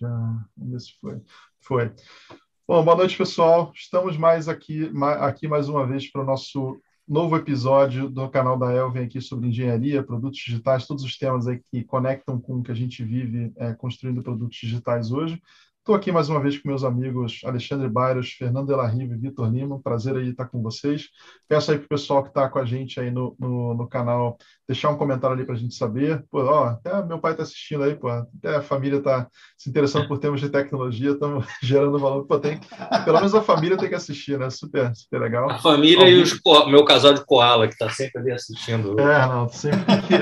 Já, vamos ver se foi. Foi. Bom, boa noite, pessoal. Estamos mais aqui, aqui mais uma vez para o nosso novo episódio do canal da Elvin aqui sobre engenharia, produtos digitais, todos os temas aí que conectam com o que a gente vive é, construindo produtos digitais hoje. Estou aqui mais uma vez com meus amigos Alexandre Bairos, Fernando Delarrive e Vitor Lima. Prazer aí estar com vocês. Peço aí para o pessoal que está com a gente aí no, no, no, canal deixar um comentário ali para a gente saber. Pô, ó, até meu pai está assistindo aí, pô, até a família está se interessando por temas de tecnologia, estamos gerando valor. Pô, tem, pelo menos a família tem que assistir, né? Super, super legal. A família Algum... e os, meu casal de koala que está sempre ali assistindo. É, não, sempre tem que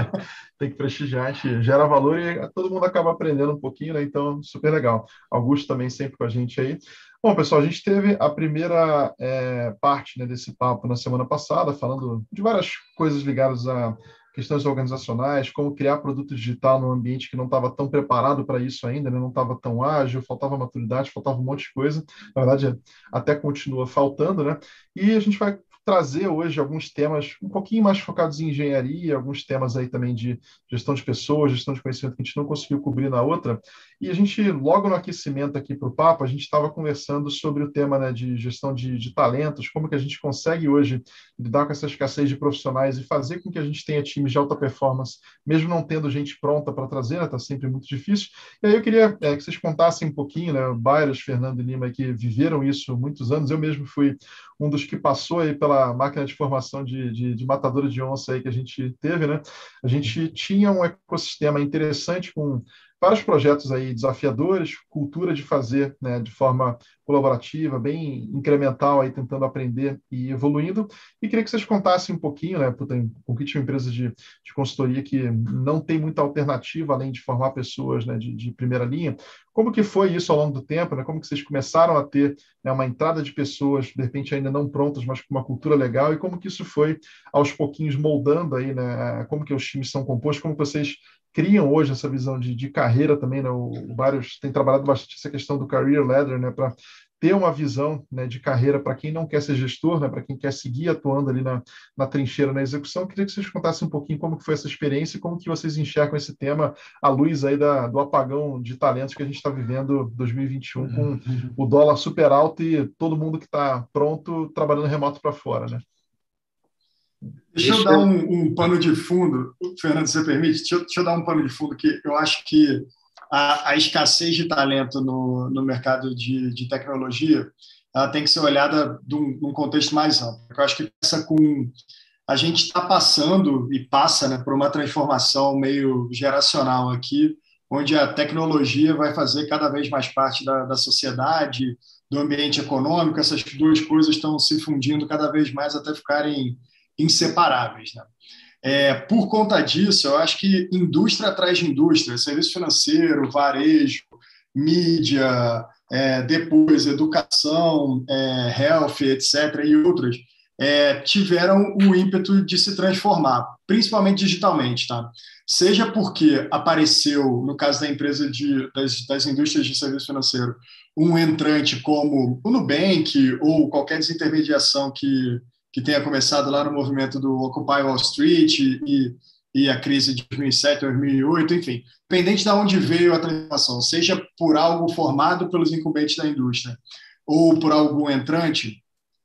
prestigiar, a gente gera valor e todo mundo acaba aprendendo um pouquinho, né? Então, super legal. Augusto também sempre com a gente aí. Bom, pessoal, a gente teve a primeira é, parte né, desse papo na semana passada, falando de várias coisas ligadas a questões organizacionais, como criar produto digital num ambiente que não estava tão preparado para isso ainda, né? não estava tão ágil, faltava maturidade, faltava um monte de coisa. Na verdade, até continua faltando, né? E a gente vai trazer hoje alguns temas um pouquinho mais focados em engenharia, alguns temas aí também de gestão de pessoas, gestão de conhecimento que a gente não conseguiu cobrir na outra. E a gente, logo no aquecimento aqui para o papo, a gente estava conversando sobre o tema né, de gestão de, de, talentos, como que a gente consegue hoje lidar com essa escassez de profissionais e fazer com que a gente tenha times de alta performance, mesmo não tendo gente pronta para trazer, está né, sempre muito difícil. E aí eu queria é, que vocês contassem um pouquinho, né, Bairros, Fernando e Lima, que viveram isso muitos anos. Eu mesmo fui um dos que passou aí pela máquina de formação de, de, de matadora de onça aí que a gente teve, né? A gente tinha um ecossistema interessante com vários projetos aí desafiadores, cultura de fazer né, de forma colaborativa, bem incremental, aí tentando aprender e evoluindo. E queria que vocês contassem um pouquinho, né, com que tinha uma empresa de, de consultoria que não tem muita alternativa além de formar pessoas né, de, de, primeira linha. Como que foi isso ao longo do tempo? Né? Como que vocês começaram a ter né, uma entrada de pessoas, de repente ainda não prontas, mas com uma cultura legal? E como que isso foi aos pouquinhos moldando aí, né? Como que os times são compostos? Como vocês criam hoje essa visão de, de carreira também, né? O, o Vários tem trabalhado bastante essa questão do career ladder, né? Para ter uma visão né, de carreira para quem não quer ser gestor, né, para quem quer seguir atuando ali na, na trincheira, na execução. Eu queria que vocês contassem um pouquinho como que foi essa experiência e como que vocês enxergam esse tema à luz aí da, do apagão de talentos que a gente está vivendo 2021 com uhum. o dólar super alto e todo mundo que está pronto trabalhando remoto para fora, né? Deixa eu dar um, um, pano de fundo, Fernando, se você permite, deixa eu, deixa eu, dar um pano de fundo que eu acho que a, a escassez de talento no, no mercado de, de, tecnologia ela tem que ser olhada num, num contexto mais amplo. Eu acho que essa com a gente está passando e passa né, por uma transformação meio geracional aqui, onde a tecnologia vai fazer cada vez mais parte da, da sociedade, do ambiente econômico. Essas duas coisas estão se fundindo cada vez mais até ficarem inseparáveis. Né? É, por conta disso, eu acho que indústria atrás de indústria, serviço financeiro, varejo, mídia, é, depois educação, é, health, etc., e outras, é, tiveram o ímpeto de se transformar, principalmente digitalmente, tá? Seja porque apareceu, no caso da empresa de, das, das indústrias de serviço financeiro, um entrante como o Nubank ou qualquer desintermediação que, que tenha começado lá no movimento do Occupy Wall Street e, e a crise de 2007, 2008, enfim, dependente de onde veio a transformação, seja por algo formado pelos incumbentes da indústria ou por algum entrante,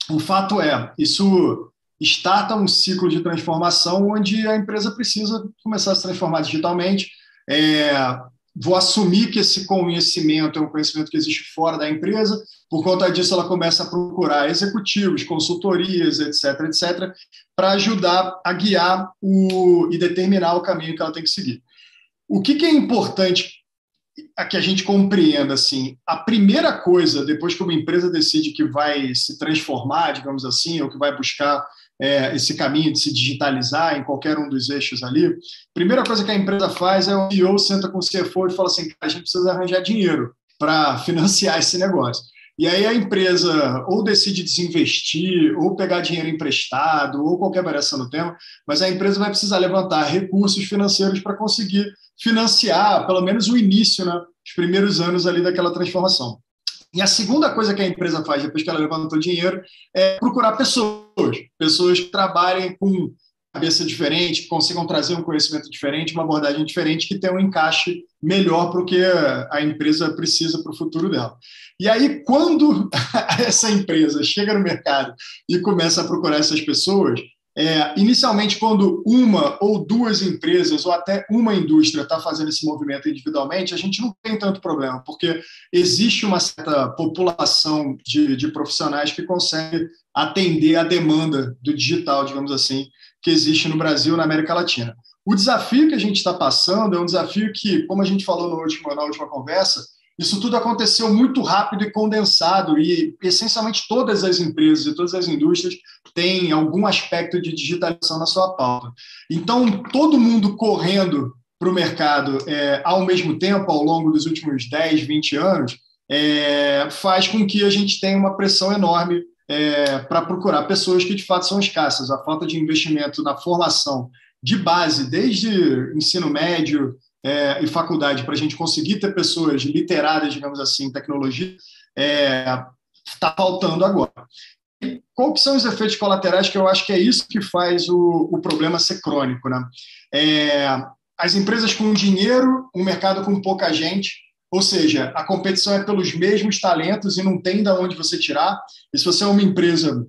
o fato é, isso starta um ciclo de transformação onde a empresa precisa começar a se transformar digitalmente, é, vou assumir que esse conhecimento é um conhecimento que existe fora da empresa, por conta disso ela começa a procurar executivos, consultorias, etc, etc, para ajudar a guiar o, e determinar o caminho que ela tem que seguir. O que, que é importante a que a gente compreenda assim, a primeira coisa depois que uma empresa decide que vai se transformar, digamos assim, ou que vai buscar é, esse caminho de se digitalizar em qualquer um dos eixos ali, primeira coisa que a empresa faz é o CEO senta com o CFO e fala assim, a gente precisa arranjar dinheiro para financiar esse negócio. E aí a empresa ou decide desinvestir, ou pegar dinheiro emprestado, ou qualquer variação no tema, mas a empresa vai precisar levantar recursos financeiros para conseguir financiar, pelo menos o início, né, os primeiros anos ali daquela transformação. E a segunda coisa que a empresa faz depois que ela levantou dinheiro é procurar pessoas, pessoas que trabalhem com cabeça diferente, que consigam trazer um conhecimento diferente, uma abordagem diferente, que tenha um encaixe melhor para o que a empresa precisa para o futuro dela. E aí, quando essa empresa chega no mercado e começa a procurar essas pessoas, é, inicialmente, quando uma ou duas empresas ou até uma indústria está fazendo esse movimento individualmente, a gente não tem tanto problema, porque existe uma certa população de, de profissionais que consegue atender a demanda do digital, digamos assim, que existe no Brasil na América Latina. O desafio que a gente está passando é um desafio que, como a gente falou no último, na última conversa, isso tudo aconteceu muito rápido e condensado, e essencialmente todas as empresas e todas as indústrias têm algum aspecto de digitalização na sua pauta. Então, todo mundo correndo para o mercado é, ao mesmo tempo, ao longo dos últimos 10, 20 anos, é, faz com que a gente tenha uma pressão enorme é, para procurar pessoas que de fato são escassas. A falta de investimento na formação de base, desde ensino médio é, e faculdade, para a gente conseguir ter pessoas literadas, digamos assim, em tecnologia, está é, faltando agora. E qual são os efeitos colaterais que eu acho que é isso que faz o, o problema ser crônico? Né? É, as empresas com dinheiro, um mercado com pouca gente, ou seja, a competição é pelos mesmos talentos e não tem de onde você tirar. E se você é uma empresa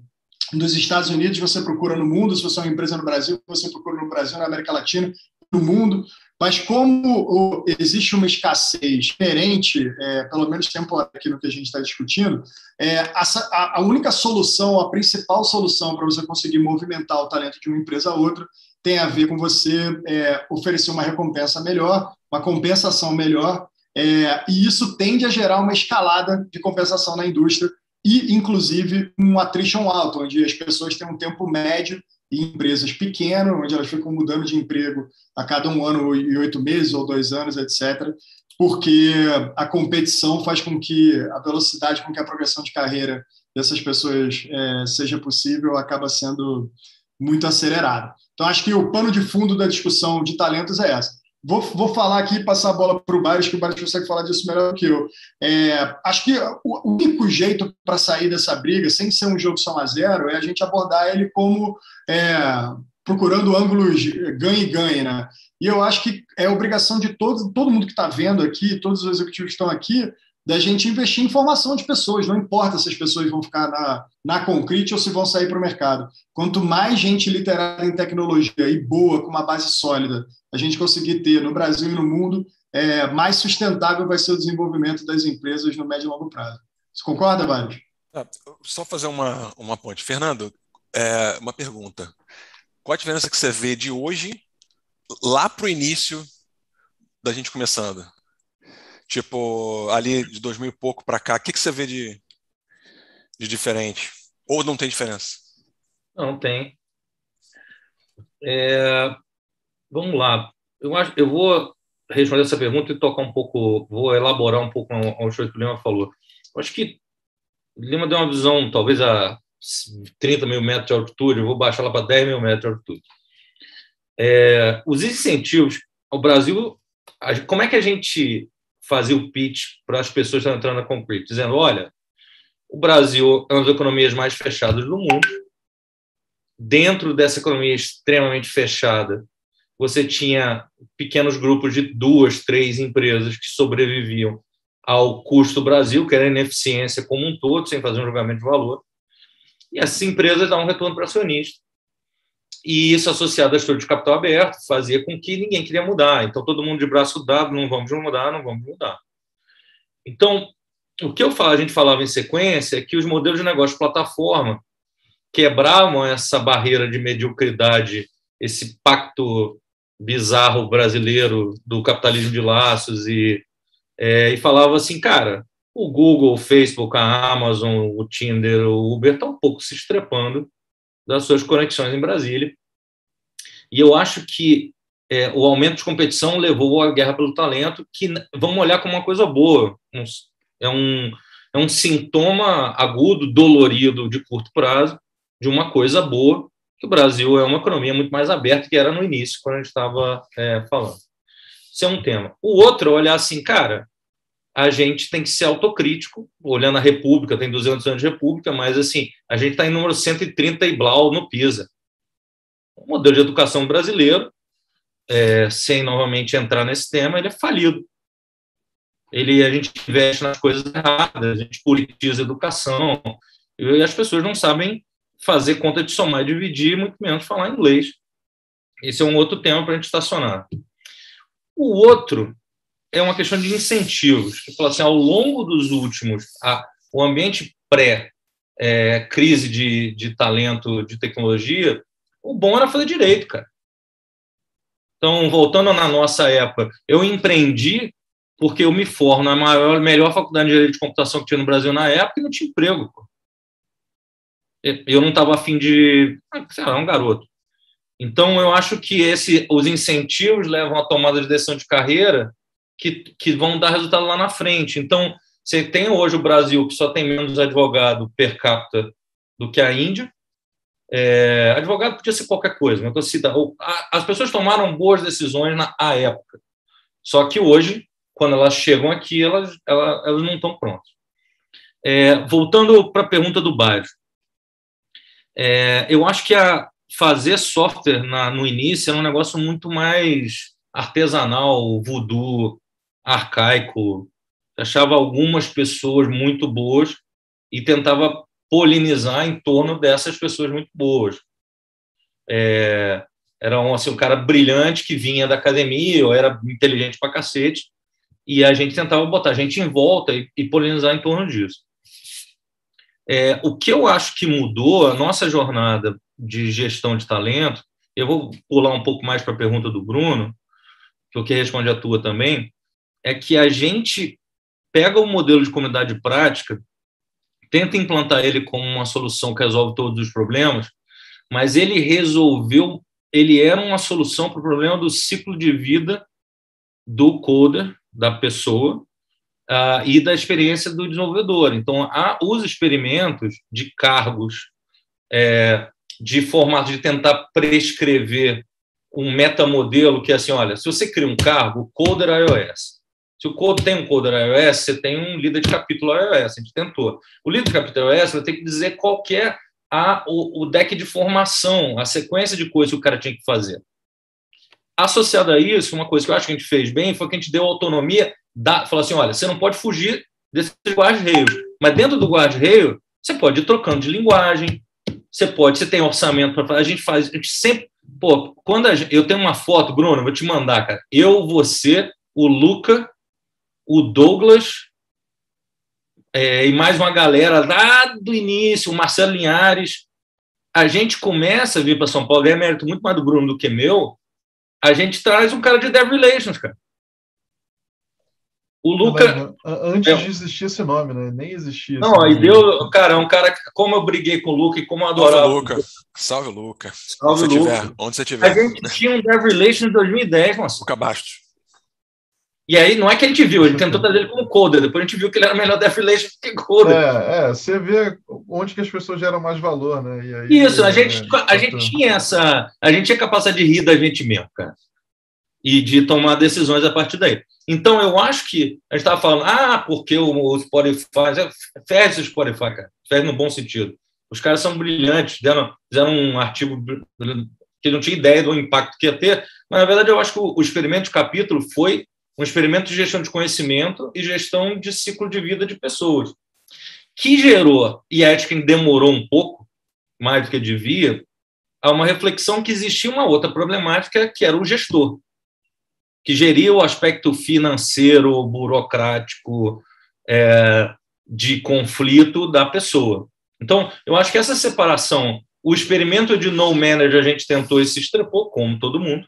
dos Estados Unidos, você procura no mundo. Se você é uma empresa no Brasil, você procura no Brasil, na América Latina, no mundo. Mas como existe uma escassez diferente, é, pelo menos temporária aqui no que a gente está discutindo, é, a, a, única solução, a principal solução para você conseguir movimentar o talento de uma empresa a outra tem a ver com você é, oferecer uma recompensa melhor, uma compensação melhor é, e isso tende a gerar uma escalada de compensação na indústria e, inclusive, um attrition alto, onde as pessoas têm um tempo médio em empresas pequenas, onde elas ficam mudando de emprego a cada um ano e oito meses ou dois anos, etc., porque a competição faz com que a velocidade com que a progressão de carreira dessas pessoas é, seja possível acaba sendo muito acelerada. Então, acho que o pano de fundo da discussão de talentos é essa. Vou, vou falar aqui e passar a bola para o Bares, que o Bares consegue falar disso melhor que eu. É, acho que o, único jeito para sair dessa briga, sem ser um jogo só a zero, é a gente abordar ele como é, procurando ângulos ganhe-ganhe. Né? E eu acho que é obrigação de todo, todo mundo que está vendo aqui, todos os executivos que estão aqui, da gente investir em formação de pessoas, não importa se as pessoas vão ficar na, na Concrete ou se vão sair para o mercado. Quanto mais gente literada em tecnologia e boa, com uma base sólida, a gente conseguir ter no Brasil e no mundo, é, mais sustentável vai ser o desenvolvimento das empresas no médio e longo prazo. Você concorda, Vários? Ah, só fazer uma, uma ponte. Fernando, é, uma pergunta. Qual a diferença que você vê de hoje lá para o início da gente começando? Tipo, ali de 2000 e pouco para cá, o que, que você vê de, de diferente? Ou não tem diferença? Não tem. É, vamos lá. Eu, acho, eu vou responder essa pergunta e tocar um pouco, vou elaborar um pouco ao que o Lima falou. Eu acho que o Lima deu uma visão, talvez a 30 mil metros de altitude, eu vou baixar lá para 10 mil metros de altitude. É, os incentivos, o Brasil, como é que a gente fazia o pitch para as pessoas que estão entrando na Concrete, dizendo: olha, o Brasil é uma das economias mais fechadas do mundo. Dentro dessa economia extremamente fechada, você tinha pequenos grupos de duas, três empresas que sobreviviam ao custo Brasil, que era a ineficiência como um todo, sem fazer um julgamento de valor. E essas empresas dão um retorno para acionista e isso associado a estudo de capital aberto fazia com que ninguém queria mudar. Então, todo mundo de braço dado, não vamos mudar, não vamos mudar. Então, o que eu falo, a gente falava em sequência é que os modelos de negócio de plataforma quebravam essa barreira de mediocridade, esse pacto bizarro brasileiro do capitalismo de laços e, é, e falava assim, cara, o Google, o Facebook, a Amazon, o Tinder, o Uber estão um pouco se estrepando das suas conexões em Brasília. E eu acho que é, o aumento de competição levou à guerra pelo talento, que vamos olhar como uma coisa boa. É um, é um sintoma agudo, dolorido, de curto prazo, de uma coisa boa, que o Brasil é uma economia muito mais aberta que era no início, quando a gente estava é, falando. Isso é um tema. O outro é olhar assim, cara, a gente tem que ser autocrítico, olhando a República, tem 200 anos de República, mas assim, a gente está em número 130 e blau no PISA. O modelo de educação brasileiro, é, sem novamente entrar nesse tema, ele é falido. Ele, a gente investe nas coisas erradas, a gente politiza a educação, e as pessoas não sabem fazer conta de somar e dividir, muito menos falar inglês. Esse é um outro tema para a gente estacionar. O outro é uma questão de incentivos. Que fala assim, ao longo dos últimos, a, o ambiente pré-crise é, de, de talento de tecnologia, o bom era fazer direito, cara. Então, voltando na nossa época, eu empreendi porque eu me formo na maior, melhor faculdade de direito de computação que tinha no Brasil na época e não tinha emprego. Pô. Eu não estava afim de. Ah, sei lá, um garoto. Então, eu acho que esse, os incentivos levam à tomada de decisão de carreira que, que vão dar resultado lá na frente. Então, você tem hoje o Brasil, que só tem menos advogado per capita do que a Índia. É, advogado podia ser qualquer coisa, mas as pessoas tomaram boas decisões na à época. Só que hoje, quando elas chegam aqui, elas, elas, elas não estão prontas. É, voltando para a pergunta do bairro, é, eu acho que a, fazer software na, no início era um negócio muito mais artesanal, voodoo, arcaico. achava algumas pessoas muito boas e tentava polinizar em torno dessas pessoas muito boas. É, era um, assim, um cara brilhante que vinha da academia, ou era inteligente pra cacete, e a gente tentava botar a gente em volta e, e polinizar em torno disso. É, o que eu acho que mudou a nossa jornada de gestão de talento, eu vou pular um pouco mais para a pergunta do Bruno, que o que responde a tua também, é que a gente pega o modelo de comunidade prática, tenta implantar ele como uma solução que resolve todos os problemas, mas ele resolveu, ele era uma solução para o problema do ciclo de vida do coder, da pessoa, uh, e da experiência do desenvolvedor. Então, há os experimentos de cargos, é, de formato de tentar prescrever um metamodelo que é assim, olha, se você cria um cargo, coder iOS. Se o code tem um coder iOS, você tem um líder de capítulo iOS, a gente tentou. O líder de capítulo iOS vai ter que dizer qual que é a, o, o deck de formação, a sequência de coisas que o cara tinha que fazer. Associado a isso, uma coisa que eu acho que a gente fez bem foi que a gente deu autonomia, da, falou assim, olha, você não pode fugir desse guarda-reio, mas dentro do guarda-reio, você pode ir trocando de linguagem, você pode, você tem orçamento para fazer, a gente faz, a gente sempre Pô, quando gente, eu tenho uma foto, Bruno, vou te mandar, cara. Eu, você, o Luca, o Douglas é, e mais uma galera lá do início, o Marcelo Linhares. A gente começa a vir para São Paulo, é mérito muito mais do Bruno do que meu. A gente traz um cara de Dev Relations, cara. O Luca. antes é, de existir esse nome, né? Nem existia. Não, aí deu. Cara, é um cara. Como eu briguei com o Luca e como eu adorava. Salve, Luca. Salve, Luca. Salve, onde, Luca. Você tiver, onde você tiver. A gente tinha um Dev Relation em 2010, nossa. Luca Bastos. E aí, não é que a gente viu, ele tentou trazer ele como coder, depois a gente viu que ele era melhor Dev Relation que coder. É, é, você vê onde que as pessoas geram mais valor, né? E aí, Isso, a, é, gente, a gente tinha essa. A gente tinha capacidade de rir da gente mesmo, cara. E de tomar decisões a partir daí. Então, eu acho que a gente estava falando, ah, porque o, Spotify. Fez o Spotify, cara. Fez no bom sentido. Os caras são brilhantes, deram, fizeram um artigo que não tinha ideia do impacto que ia ter, mas, na verdade, eu acho que o, o experimento de capítulo foi um experimento de gestão de conhecimento e gestão de ciclo de vida de pessoas, que gerou, e a ética demorou um pouco, mais do que devia, a uma reflexão que existia uma outra problemática, que era o gestor que geria o aspecto financeiro, burocrático, é, de conflito da pessoa. Então, eu acho que essa separação, o experimento de no manager a gente tentou e se estrepou, como todo mundo,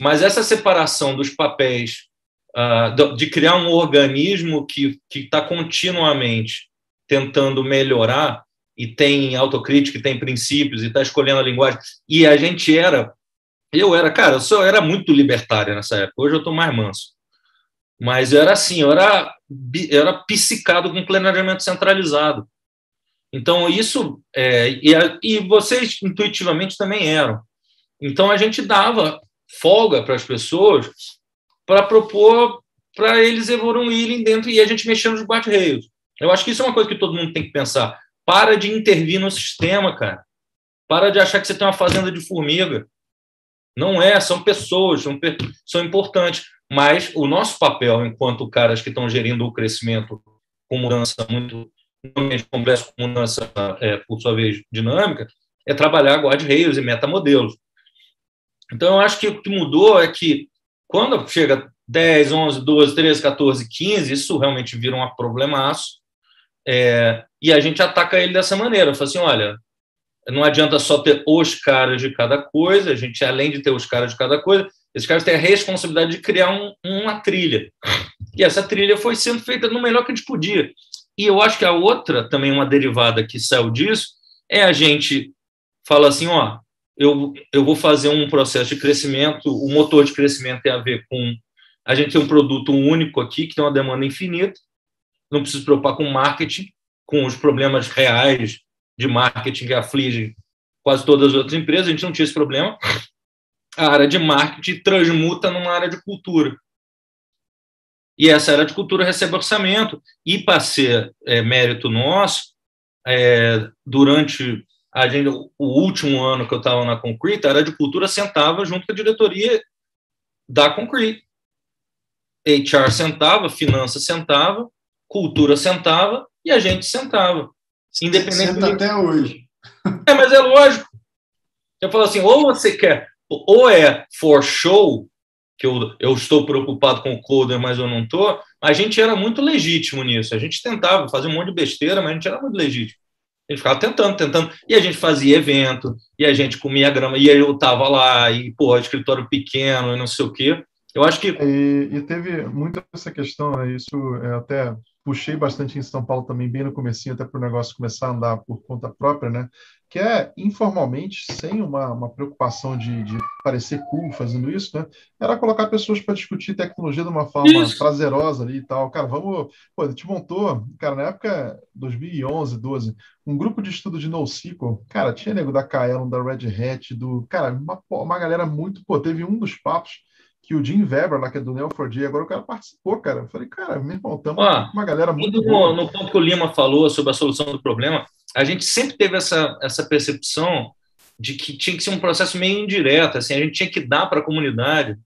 mas essa separação dos papéis, uh, de criar um organismo que está continuamente tentando melhorar e tem autocrítica, e tem princípios, e está escolhendo a linguagem, e a gente era eu era, cara, eu só era muito libertário nessa época. Hoje eu estou mais manso. Mas eu era assim, eu era, eu era psicado com planejamento centralizado. Então, isso. É, e, e vocês intuitivamente também eram. Então, a gente dava folga para as pessoas para propor para eles evoluírem dentro e a gente mexendo nos guarda-reios. Eu acho que isso é uma coisa que todo mundo tem que pensar. Para de intervir no sistema, cara. Para de achar que você tem uma fazenda de formiga. Não é, são pessoas, são, são importantes. Mas o nosso papel, enquanto caras que estão gerindo o crescimento com mudança muito complexo, com mudança, é, por sua vez, dinâmica, é trabalhar guardrails e metamodelos. Então, eu acho que o que mudou é que quando chega 10, 11, 12, 13, 14, 15, isso realmente vira um problemaço. É, e a gente ataca ele dessa maneira. Fala assim: olha, não adianta só ter os caras de cada coisa, a gente, além de ter os caras de cada coisa, esses caras têm a responsabilidade de criar um, uma trilha. E essa trilha foi sendo feita no melhor que a gente podia. E eu acho que a outra, também uma derivada que saiu disso, é a gente fala assim: ó, eu, eu vou fazer um processo de crescimento, o motor de crescimento tem a ver com a gente ter um produto único aqui, que tem uma demanda infinita, não precisa se preocupar com marketing, com os problemas reais de marketing que aflige quase todas as outras empresas, a gente não tinha esse problema. A área de marketing transmuta numa área de cultura. E essa área de cultura recebe orçamento, e para ser é, mérito nosso, é, durante a gente, o último ano que eu estava na Concrete, a área de cultura sentava junto com a diretoria da Concrete. HR sentava, finanças sentava, cultura sentava e a gente sentava. Independente Senta até hoje. É, mas é lógico. Eu falo assim, ou você quer, ou é for show, que eu, eu estou preocupado com o coder, mas eu não estou, a gente era muito legítimo nisso. A gente tentava fazer um monte de besteira, mas a gente era muito legítimo. Gente ficava tentando, tentando, e a gente fazia evento, e a gente comia grama, e eu estava lá, e, pô, escritório pequeno, e não sei o quê. Eu acho que. E, e teve muito essa questão, né? Isso é até puxei bastante em São Paulo também, bem no comecinho, até para o negócio começar a andar por conta própria, né? Que é informalmente, sem uma, uma preocupação de, de parecer cool fazendo isso, né? Era colocar pessoas para discutir tecnologia de uma forma isso. prazerosa ali e tal. Cara, vamos. Pô, a gente montou, cara, na época 2011, 12, um grupo de estudo de NoSQL. Cara, tinha nego da Kaelon, da Red Hat, do. Cara, uma, uma galera muito. Pô, teve um dos papos que o Jim Weber, lá que é do Neo4j, agora o cara participou, cara. Eu falei, cara, meu irmão, estamos uma galera muito boa. No, no ponto que o Lima falou sobre a solução do problema, a gente sempre teve essa, essa percepção de que tinha que ser um processo meio indireto, assim, a gente tinha que dar para a comunidade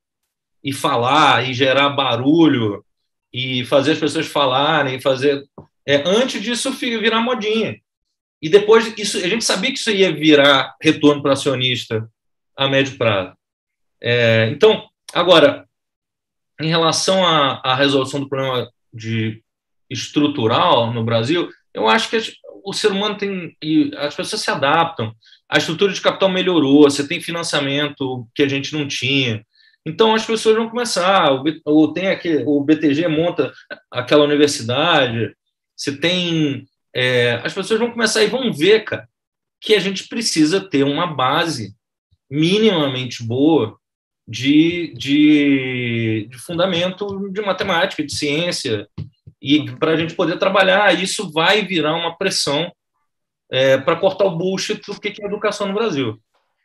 e falar, e gerar barulho, e fazer as pessoas falarem, fazer... É, antes disso virar modinha. E depois, isso, a gente sabia que isso ia virar retorno para acionista a médio prazo. É, então, Agora, em relação à, à resolução do problema de estrutural no Brasil, eu acho que o ser humano tem e as pessoas se adaptam. A estrutura de capital melhorou, você tem financiamento que a gente não tinha. Então as pessoas vão começar, ou tem aqui, o BTG monta aquela universidade, você tem é, as pessoas vão começar e vão ver, cara, que a gente precisa ter uma base minimamente boa de, de, de fundamento de matemática, de ciência, e para a gente poder trabalhar, isso vai virar uma pressão é, para cortar o bullshit do que é educação no Brasil.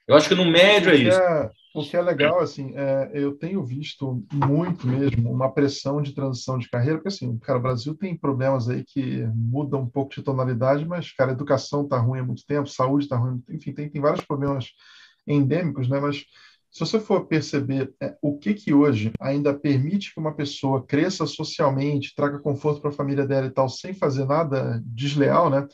Eu acho que no médio é isso. É, o que é legal, assim, é, eu tenho visto muito mesmo uma pressão de transição de carreira, porque, assim, cara, o Brasil tem problemas aí que mudam um pouco de tonalidade, mas, cara, a educação está ruim há muito tempo, saúde está ruim, enfim, tem, tem vários problemas endêmicos, né, mas se você for perceber é, o que que hoje ainda permite que uma pessoa cresça socialmente, traga conforto para a família dela e tal, sem fazer nada desleal, né?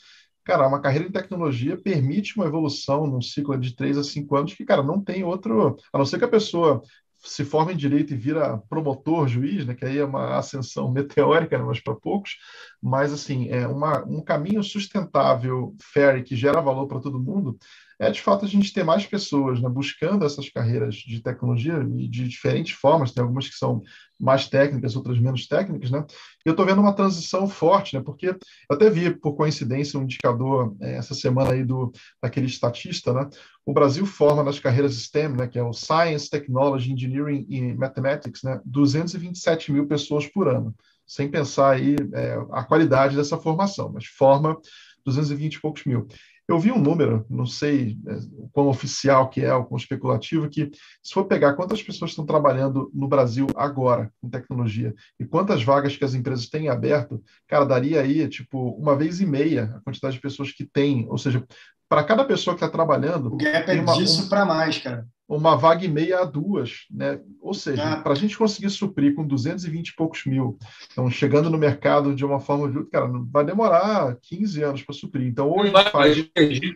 Cara, uma carreira em tecnologia permite uma evolução num ciclo de três a cinco anos que, cara, não tem outro, a não ser que a pessoa se forma em direito e vira promotor, juiz, né, que aí é uma ascensão meteórica, né, mas para poucos, mas assim, é uma, um caminho sustentável, fair que gera valor para todo mundo, é de fato a gente ter mais pessoas né, buscando essas carreiras de tecnologia de diferentes formas, tem algumas que são mais técnicas, outras menos técnicas, né? E eu estou vendo uma transição forte, né? Porque eu até vi, por coincidência, um indicador é, essa semana aí do daquele estatista, né? O Brasil forma nas carreiras STEM, né? Que é o Science, Technology, Engineering e Mathematics, né? 227 mil pessoas por ano, sem pensar aí é, a qualidade dessa formação, mas forma 220 e poucos mil. Eu vi um número, não sei né, o quão oficial que é, o quão especulativo, que se for pegar quantas pessoas estão trabalhando no Brasil agora com tecnologia e quantas vagas que as empresas têm aberto, cara, daria aí, tipo, uma vez e meia a quantidade de pessoas que têm, ou seja, para cada pessoa que está trabalhando. O gap é uma, disso um, para mais, cara uma vaga e meia a duas, né? Ou seja, ah. para a gente conseguir suprir com 220 e poucos mil, então chegando no mercado de uma forma, cara, vai demorar 15 anos para suprir. Então, ou a gente faz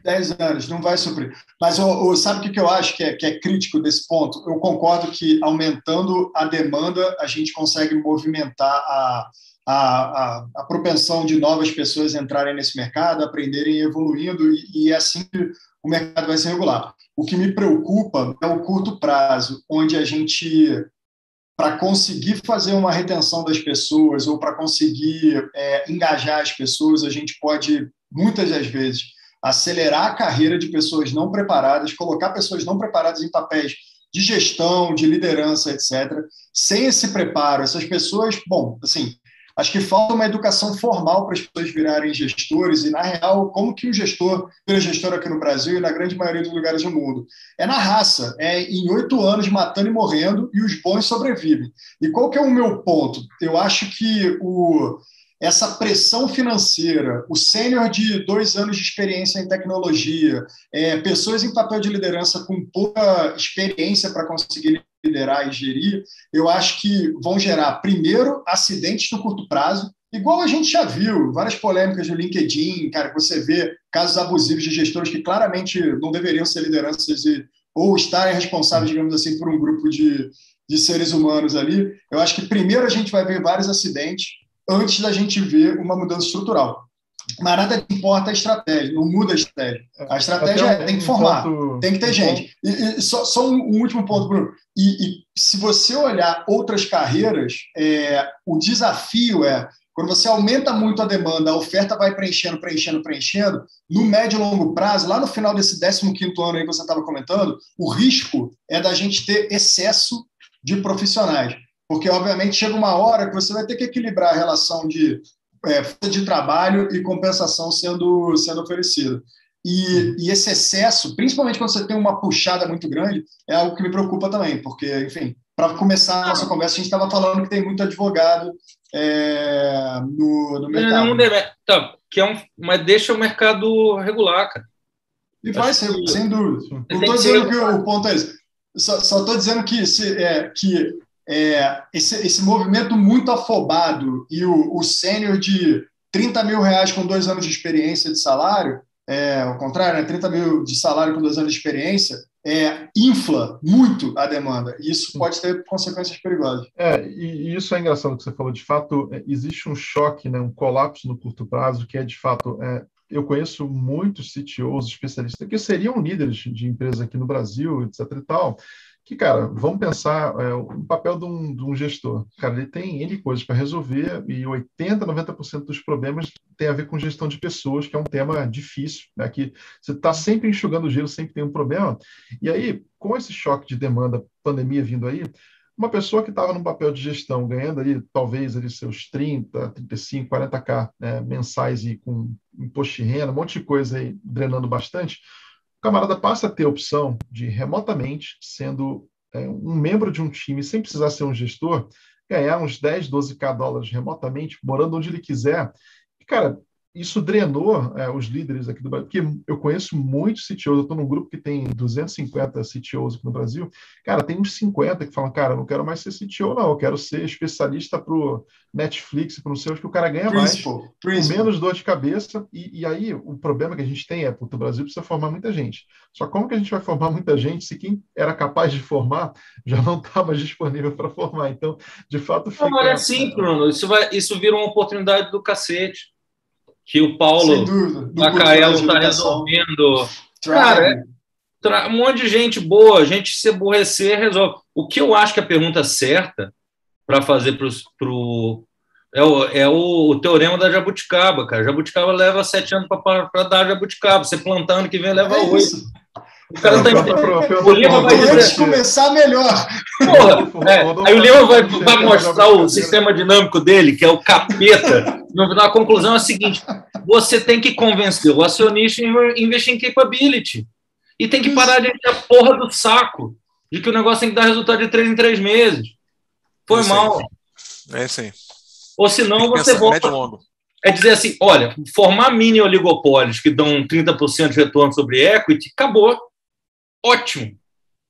10 anos, não vai suprir. Mas ou, sabe o que, eu acho que é, que é crítico desse ponto? Eu concordo que aumentando a demanda, a gente consegue movimentar a, a, a, a, propensão de novas pessoas entrarem nesse mercado, aprenderem evoluindo, e, e é assim que o mercado vai se regular. O que me preocupa é o curto prazo, onde a gente, para conseguir fazer uma retenção das pessoas ou para conseguir é, engajar as pessoas, a gente pode, muitas das vezes, acelerar a carreira de pessoas não preparadas, colocar pessoas não preparadas em papéis de gestão, de liderança, etc. Sem esse preparo, essas pessoas, bom, assim, Acho que falta uma educação formal para as pessoas virarem gestores e, na real, como que um gestor vira gestor aqui no Brasil e na grande maioria dos lugares do mundo? É na raça, é em oito anos matando e morrendo e os bons sobrevivem. E qual que é o meu ponto? Eu acho que o, essa pressão financeira, o sênior de dois anos de experiência em tecnologia, é, pessoas em papel de liderança com pouca experiência para conseguir liderar e gerir, eu acho que vão gerar, primeiro, acidentes no curto prazo, igual a gente já viu, várias polêmicas no LinkedIn, cara, você vê casos abusivos de gestores que claramente não deveriam ser lideranças e, ou estarem responsáveis, digamos assim, por um grupo de, de seres humanos ali. Eu acho que primeiro a gente vai ver vários acidentes antes da gente ver uma mudança estrutural. Mas nada importa a estratégia, não muda a estratégia. A estratégia é, tem que formar, tem que ter um gente. E, e, só, só um, último ponto, Bruno. E, e, se você olhar outras carreiras, é, o desafio é quando você aumenta muito a demanda, a oferta vai preenchendo, preenchendo, preenchendo, no médio e longo prazo, lá no final desse 15 ano aí que você estava comentando, o risco é da gente ter excesso de profissionais. Porque, obviamente, chega uma hora que você vai ter que equilibrar a relação de é, de trabalho e compensação sendo, sendo oferecida. E, e, esse excesso, principalmente quando você tem uma puxada muito grande, é algo que me preocupa também, porque, enfim, para começar a nossa conversa, a gente estava falando que tem muito advogado é, no, no mercado. Não, deve, tá, que é um, mas deixa o mercado regular, cara. E vai ser, sem dúvida. Não estou dizendo que o ponto é esse. Só estou dizendo que, se, é, que é, esse, esse movimento muito afobado e o, o sênior de 30 mil reais com dois anos de experiência de salário, é, ao contrário, né, 30 mil de salário com dois anos de experiência, é, infla muito a demanda. E isso pode ter consequências perigosas. É, e, e isso é engraçado que você falou. De fato, é, existe um choque, né, um colapso no curto prazo, que é, de fato, é, eu conheço muitos CTOs, especialistas, que seriam líderes de empresas aqui no Brasil, etc. e tal, que, cara, vamos pensar é, o papel de um, de um, gestor. Cara, ele tem N coisas para resolver e 80%, 90% dos problemas tem a ver com gestão de pessoas, que é um tema difícil, né? Que você está sempre enxugando o gelo, sempre tem um problema. E aí, com esse choque de demanda, pandemia vindo aí, uma pessoa que estava num papel de gestão, ganhando ali, talvez, ali seus 30, 35, 40k né, mensais e com imposto de renda, um monte de coisa aí drenando bastante, camarada passa a ter a opção de, remotamente, sendo é, um membro de um time, sem precisar ser um gestor, ganhar uns 10, 12k dólares remotamente, morando onde ele quiser. E, cara, isso drenou é, os líderes aqui do Brasil, porque eu conheço muitos CTOs, eu estou num grupo que tem 250 CTOs aqui no Brasil, cara, tem uns 50 que falam, cara, eu não quero mais ser CTO, não, eu quero ser especialista para o Netflix, para não sei o que o cara ganha principal, mais, principal. com menos dor de cabeça, e, e, aí o problema que a gente tem é, puto, o Brasil precisa formar muita gente, só como que a gente vai formar muita gente se quem era capaz de formar já não está mais disponível para formar, então, de fato... Fica... Não, olha assim, Bruno, isso, vai, isso vira uma oportunidade do cacete, que o Paulo Macaelo está resolvendo. Cara, é, um monte de gente boa, gente se aborrecer, resolve. O que eu acho que a pergunta certa para fazer para o. É, o, é o, o, teorema da jabuticaba, cara. Jabuticaba leva sete anos para dar jabuticaba. Você plantando que vem leva é oito. O cara tá O Lima vai dizer... começar melhor. Porra, é. Aí o Lima vai, vai mostrar o sistema dinâmico dele, que é o capeta. A conclusão é a seguinte: você tem que convencer o acionista a investir em capability. E tem que parar de encher a porra do saco de que o negócio tem que dar resultado de três em três meses. Foi é mal. É aí. Ou senão você volta. é dizer assim: olha, formar mini oligopólios que dão 30% de retorno sobre equity, acabou. Ótimo.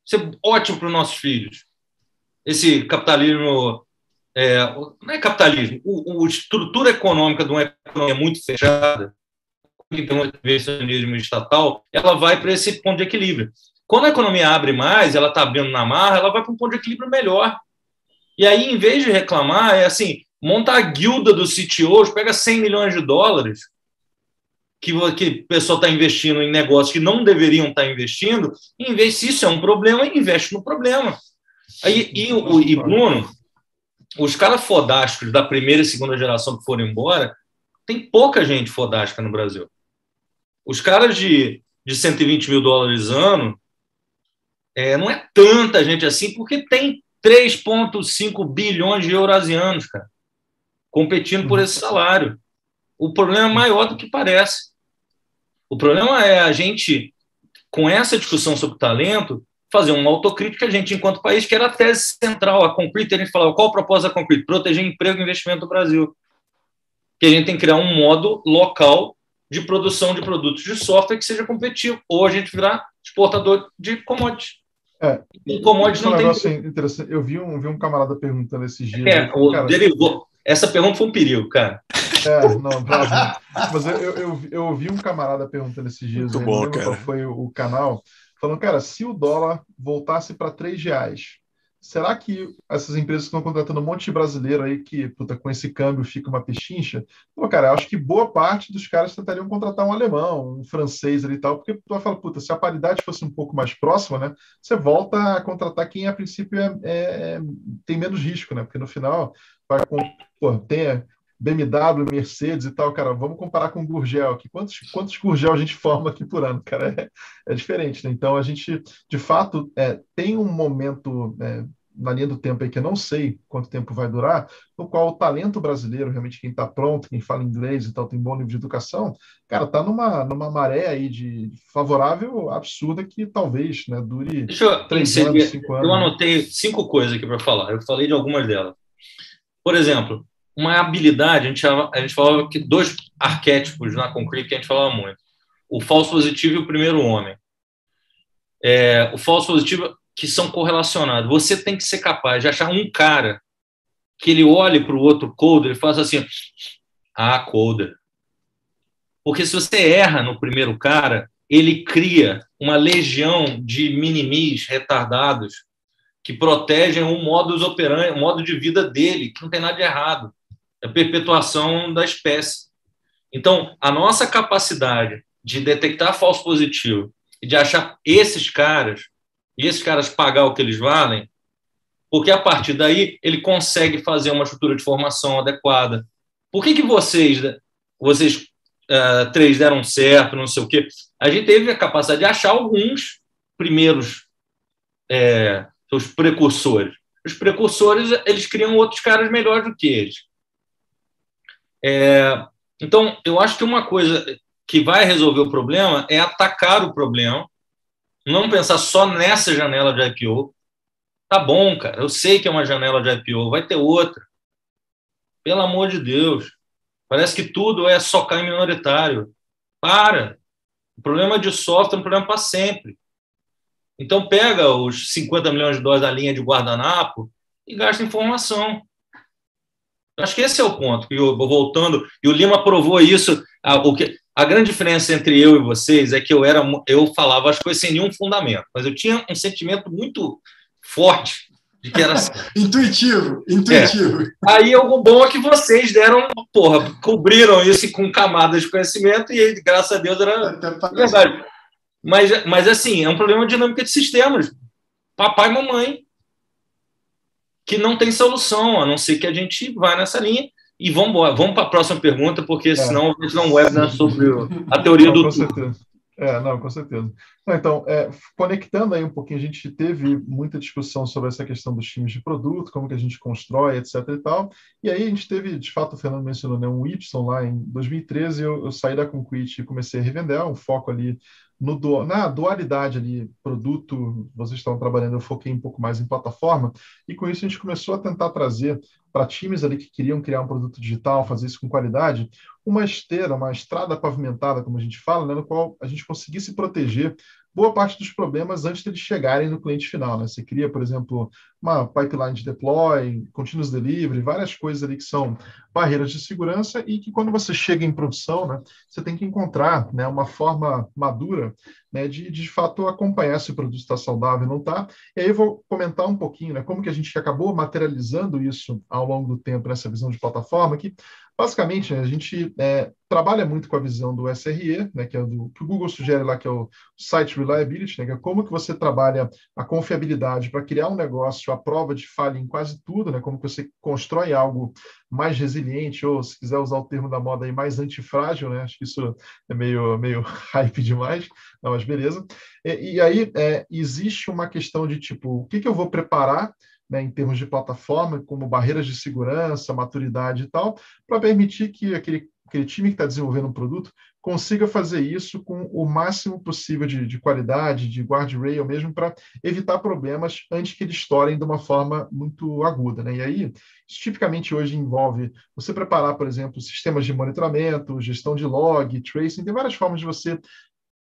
Isso é ótimo para os nossos filhos. Esse capitalismo. É, não é capitalismo, a estrutura econômica de uma economia muito fechada, que tem um intervencionismo estatal, ela vai para esse ponto de equilíbrio. Quando a economia abre mais, ela está abrindo na marra, ela vai para um ponto de equilíbrio melhor. E aí, em vez de reclamar, é assim: monta a guilda dos CTOs, pega 100 milhões de dólares que, o pessoal está investindo em negócios que não deveriam estar tá investindo, e em vez se isso é um problema, investe no problema. Aí, e, o, e Bruno, os caras fodásticos da primeira e segunda geração que foram embora, tem pouca gente fodástica no Brasil. Os caras de, de 120 mil dólares ano, é, não é tanta gente assim, porque tem 3,5 bilhões de eurasianos, cara, competindo por esse salário. O problema é maior do que parece. O problema é a gente, com essa discussão sobre talento, fazer uma autocrítica, a gente, enquanto país, que era a tese central, a Concrete, a gente falava, qual o propósito da Concrete? Proteger emprego e investimento do Brasil. Que a gente tem que criar um modo local de produção de produtos de software que seja competitivo, ou a gente virar exportador de commodities. É, e commodities não tem. Assim, interessante. Eu vi um, vi um camarada perguntando esses dias. É, o cara, derivou. Essa pergunta foi um perigo, cara. É, não, mas eu, eu, eu, ouvi um camarada perguntando esses dias, Muito bom, cara. qual foi o canal, falando, cara, se o dólar voltasse para três reais, será que essas empresas que estão contratando um monte de brasileiro aí que, puta, com esse câmbio fica uma pechincha? Pô, cara, acho que boa parte dos caras tentariam contratar um alemão, um francês ali e tal, porque tu vai falar, puta, se a paridade fosse um pouco mais próxima, né, você volta a contratar quem a princípio é, é, tem menos risco, né, porque no final vai, pô, tem BMW, Mercedes e tal, cara, vamos comparar com o Gurgel aqui. Quantos, quantos Gurgel a gente forma aqui por ano, cara? É, é diferente, né? Então, a gente, de fato, é, tem um momento é, na linha do tempo aí que eu não sei quanto tempo vai durar, no qual o talento brasileiro, realmente quem está pronto, quem fala inglês e tal, tem bom nível de educação, cara, tá numa, numa maré aí de favorável absurda que talvez né, dure Deixa eu três anos, cinco anos. Eu anotei cinco coisas aqui para falar, eu falei de algumas delas. Por exemplo, uma habilidade, a gente, a gente falava que dois arquétipos na Concrete que a gente falava muito. O falso positivo e o primeiro homem. É, o falso positivo que são correlacionados. Você tem que ser capaz de achar um cara que ele olhe para o outro coder e faça assim, ah, coder. Porque se você erra no primeiro cara, ele cria uma legião de minimis retardados que protegem o modus operandi, o modo de vida dele, que não tem nada de errado a perpetuação da espécie. Então, a nossa capacidade de detectar falso positivo e de achar esses caras, e esses caras pagar o que eles valem, porque a partir daí ele consegue fazer uma estrutura de formação adequada. Por que, que vocês, vocês uh, três deram certo, não sei o quê? A gente teve a capacidade de achar alguns primeiros é, os precursores. Os precursores, eles criam outros caras melhores do que eles. É, então, eu acho que uma coisa que vai resolver o problema é atacar o problema, não pensar só nessa janela de IPO. Tá bom, cara, eu sei que é uma janela de IPO, vai ter outra. Pelo amor de Deus. Parece que tudo é socar em minoritário. Para. O problema de software é um problema para sempre. Então, pega os 50 milhões de dólares da linha de guardanapo e gasta em formação. Acho que esse é o ponto. E voltando, e o Lima provou isso. A, o que, a grande diferença entre eu e vocês é que eu era, eu falava as coisas sem nenhum fundamento, mas eu tinha um sentimento muito forte de que era assim. intuitivo, intuitivo. É. Aí o bom é que vocês deram, porra, cobriram isso com camadas de conhecimento e graças a Deus era verdade. Mas, mas assim, é um problema de dinâmica de sistemas. Papai e mamãe que não tem solução, a não ser que a gente vá nessa linha. E vamos, vamos para a próxima pergunta, porque é. senão a gente não webinar sobre a teoria não, do. Com certeza. É, não, com certeza. então, é, conectando aí um pouquinho, a gente teve muita discussão sobre essa questão dos times de produto, como que a gente constrói, etc e tal. E aí a gente teve, de fato, o Fernando mencionou, né, um Y lá em 2013, eu, eu saí da Conquit e comecei a revender, um foco ali no, na dualidade ali, produto, vocês estão trabalhando, eu foquei um pouco mais em plataforma, e com isso a gente começou a tentar trazer para times ali que queriam criar um produto digital, fazer isso com qualidade, uma esteira, uma estrada pavimentada, como a gente fala, né, no qual a gente conseguisse proteger boa parte dos problemas antes de eles chegarem no cliente final. Né? Você cria, por exemplo, uma pipeline de deploy, continuous delivery, várias coisas ali que são barreiras de segurança e que quando você chega em produção, né, você tem que encontrar né, uma forma madura né, de, de fato acompanhar se o produto está saudável ou não está. E aí eu vou comentar um pouquinho né, como que a gente acabou materializando isso ao longo do tempo nessa visão de plataforma, que Basicamente, né, a gente é, trabalha muito com a visão do SRE, né, que é do que o Google sugere lá, que é o Site Reliability, né, que é como que você trabalha a confiabilidade para criar um negócio prova de falha em quase tudo, né, como que você constrói algo mais resiliente, ou se quiser usar o termo da moda aí, mais antifrágil, né, acho que isso é meio, meio hype demais, não, mas beleza. E, e aí é, existe uma questão de tipo, o que, que eu vou preparar né, em termos de plataforma, como barreiras de segurança, maturidade e tal, para permitir que aquele, aquele time que está desenvolvendo um produto consiga fazer isso com o máximo possível de, de qualidade, de guardrail mesmo, para evitar problemas antes que eles estourem de uma forma muito aguda. Né? E aí, isso tipicamente hoje envolve você preparar, por exemplo, sistemas de monitoramento, gestão de log, tracing, tem várias formas de você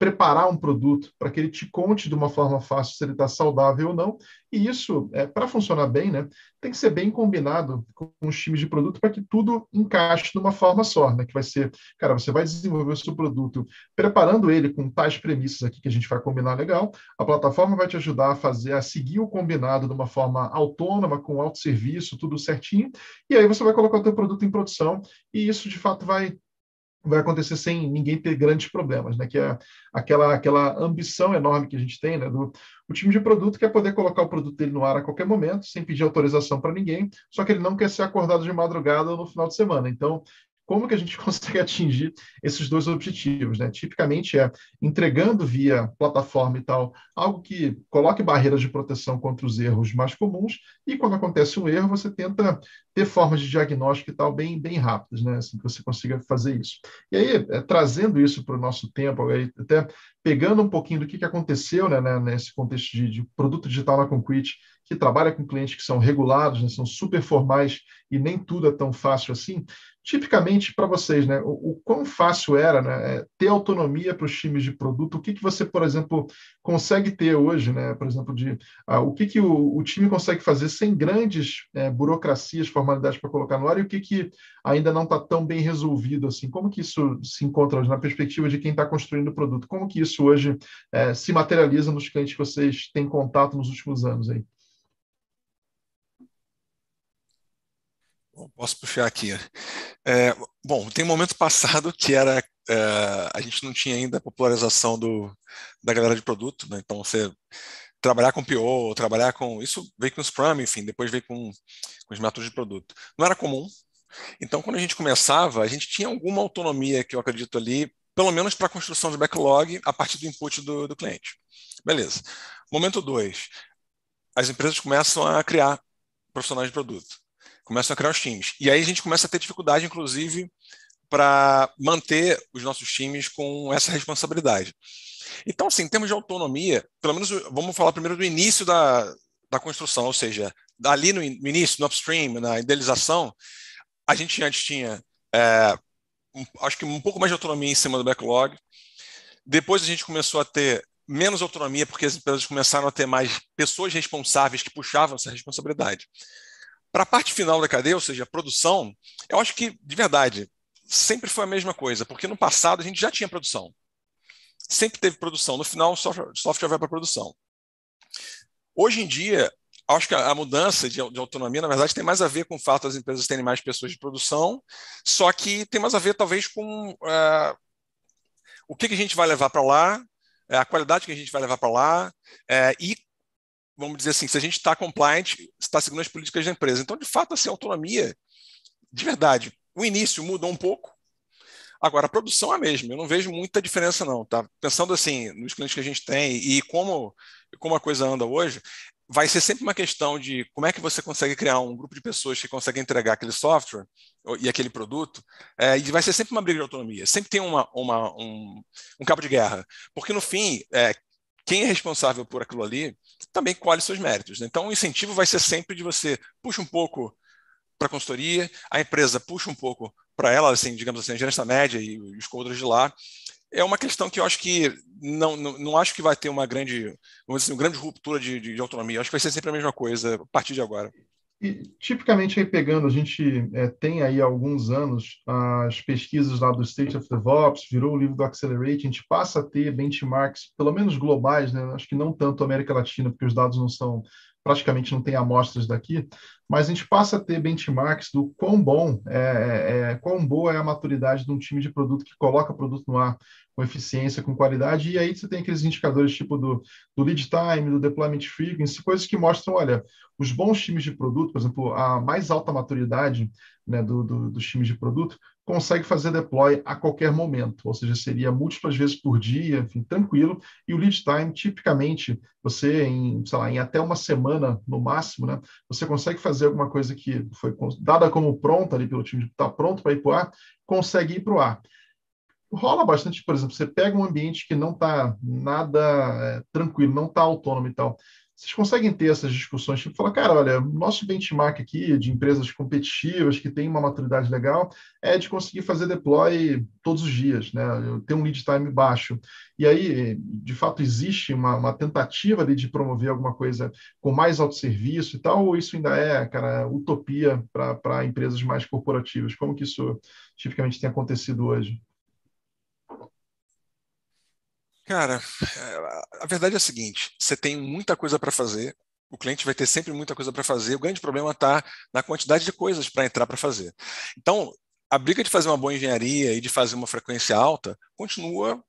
preparar um produto para que ele te conte de uma forma fácil se ele está saudável ou não. E isso, é, para funcionar bem, né, tem que ser bem combinado com os times de produto para que tudo encaixe de uma forma só, né, que vai ser, cara, você vai desenvolver o seu produto preparando ele com tais premissas aqui que a gente vai combinar legal, a plataforma vai te ajudar a fazer, a seguir o combinado de uma forma autônoma, com autosserviço, tudo certinho, e aí você vai colocar o teu produto em produção e isso, de fato, vai vai acontecer sem ninguém ter grandes problemas, né? Que é aquela aquela ambição enorme que a gente tem, né? Do o time de produto quer poder colocar o produto dele no ar a qualquer momento, sem pedir autorização para ninguém, só que ele não quer ser acordado de madrugada ou no final de semana. Então, como que a gente consegue atingir esses dois objetivos, né? Tipicamente é entregando via plataforma e tal, algo que coloque barreiras de proteção contra os erros mais comuns, e quando acontece um erro, você tenta ter formas de diagnóstico e tal bem, bem rápidas, né? Assim que você consiga fazer isso. E aí, é, trazendo isso para o nosso tempo, aí, até pegando um pouquinho do que, que aconteceu né, né nesse contexto de, de produto digital na Concrete, que trabalha com clientes que são regulados, né, são super formais e nem tudo é tão fácil assim. Tipicamente para vocês, né, o, o, quão fácil era né, é, ter autonomia para os times de produto? O que, que você, por exemplo, consegue ter hoje, né, por exemplo, de ah, o que, que o, o, time consegue fazer sem grandes é, burocracias, formalidades para colocar no ar e o que, que ainda não está tão bem resolvido assim? Como que isso se encontra hoje na perspectiva de quem está construindo o produto? Como que isso hoje é, se materializa nos clientes que vocês têm contato nos últimos anos aí? Posso puxar aqui. É, bom, tem um momento passado que era é, a gente não tinha ainda a popularização do, da galera de produto, né? então você trabalhar com PO, trabalhar com isso veio com Scrum, enfim, depois veio com, com os métodos de produto. Não era comum. Então, quando a gente começava, a gente tinha alguma autonomia que eu acredito ali, pelo menos para a construção de backlog a partir do input do, do cliente. Beleza. Momento dois, as empresas começam a criar profissionais de produto começam a criar os times. E aí a gente começa a ter dificuldade, inclusive, para manter os nossos times com essa responsabilidade. Então, assim, em termos de autonomia, pelo menos vamos falar primeiro do início da, da construção, ou seja, ali no, início, no upstream, na idealização, a gente antes tinha, é, um, acho que um pouco mais de autonomia em cima do backlog. Depois a gente começou a ter menos autonomia porque as empresas começaram a ter mais pessoas responsáveis que puxavam essa responsabilidade. Para a parte final da cadeia, ou seja, a produção, eu acho que, de verdade, sempre foi a mesma coisa, porque no passado a gente já tinha produção. Sempre teve produção. No final, o software, vai para produção. Hoje em dia, acho que a, mudança de, autonomia, na verdade, tem mais a ver com o fato das empresas terem mais pessoas de produção, só que tem mais a ver, talvez, com uh, o que, que, a gente vai levar para lá, é, a qualidade que a gente vai levar para lá é, e vamos dizer assim, se a gente está compliant, está seguindo as políticas da empresa. Então, de fato, assim, a autonomia, de verdade, o início mudou um pouco. Agora, a produção é a mesma, eu não vejo muita diferença, não. Tá? Pensando assim, nos clientes que a gente tem e como, como a coisa anda hoje, vai ser sempre uma questão de como é que você consegue criar um grupo de pessoas que conseguem entregar aquele software e aquele produto, é, e vai ser sempre uma briga de autonomia, sempre tem uma, uma um, um, cabo de guerra, porque no fim, é, quem é responsável por aquilo ali também colhe seus méritos. Né? Então, o incentivo vai ser sempre de você puxa um pouco para a consultoria, a empresa puxa um pouco para ela, assim, digamos assim, a gerência média e os coders de lá, é uma questão que eu acho que não, não, não acho que vai ter uma grande, vamos dizer, uma grande ruptura de, de, de autonomia. Eu acho que vai ser sempre a mesma coisa a partir de agora. E, tipicamente, aí pegando, a gente é, tem aí há alguns anos as pesquisas lá do State of DevOps, virou o livro do Accelerate, a gente passa a ter benchmarks, pelo menos globais, né? acho que não tanto América Latina, porque os dados não são, praticamente não tem amostras daqui, mas a gente passa a ter benchmarks do quão bom, é, é, é, quão boa é a maturidade de um time de produto que coloca produto no ar com eficiência, com qualidade, e aí você tem aqueles indicadores tipo do, do lead time, do deployment frequency, coisas que mostram, olha, os bons times de produto, por exemplo, a mais alta maturidade né, do, do, dos times de produto, consegue fazer deploy a qualquer momento, ou seja, seria múltiplas vezes por dia, enfim, tranquilo. E o lead time, tipicamente, você em, sei lá, em até uma semana no máximo, né, você consegue fazer alguma coisa que foi dada como pronta ali pelo time, está pronto para ir para o ar, consegue ir para o ar. Rola bastante, por exemplo, você pega um ambiente que não está nada é, tranquilo, não está autônomo e tal vocês conseguem ter essas discussões, tipo, falar, cara, olha, nosso benchmark aqui de empresas competitivas que têm uma maturidade legal é de conseguir fazer deploy todos os dias, né? Ter um lead time baixo. E aí, de fato, existe uma, uma tentativa de promover alguma coisa com mais autosserviço e tal, ou isso ainda é, cara, utopia para empresas mais corporativas? Como que isso tipicamente tem acontecido hoje? Cara, a verdade é a seguinte: você tem muita coisa para fazer, o cliente vai ter sempre muita coisa para fazer. O grande problema está na quantidade de coisas para entrar para fazer. Então, a briga de fazer uma boa engenharia e de fazer uma frequência alta continua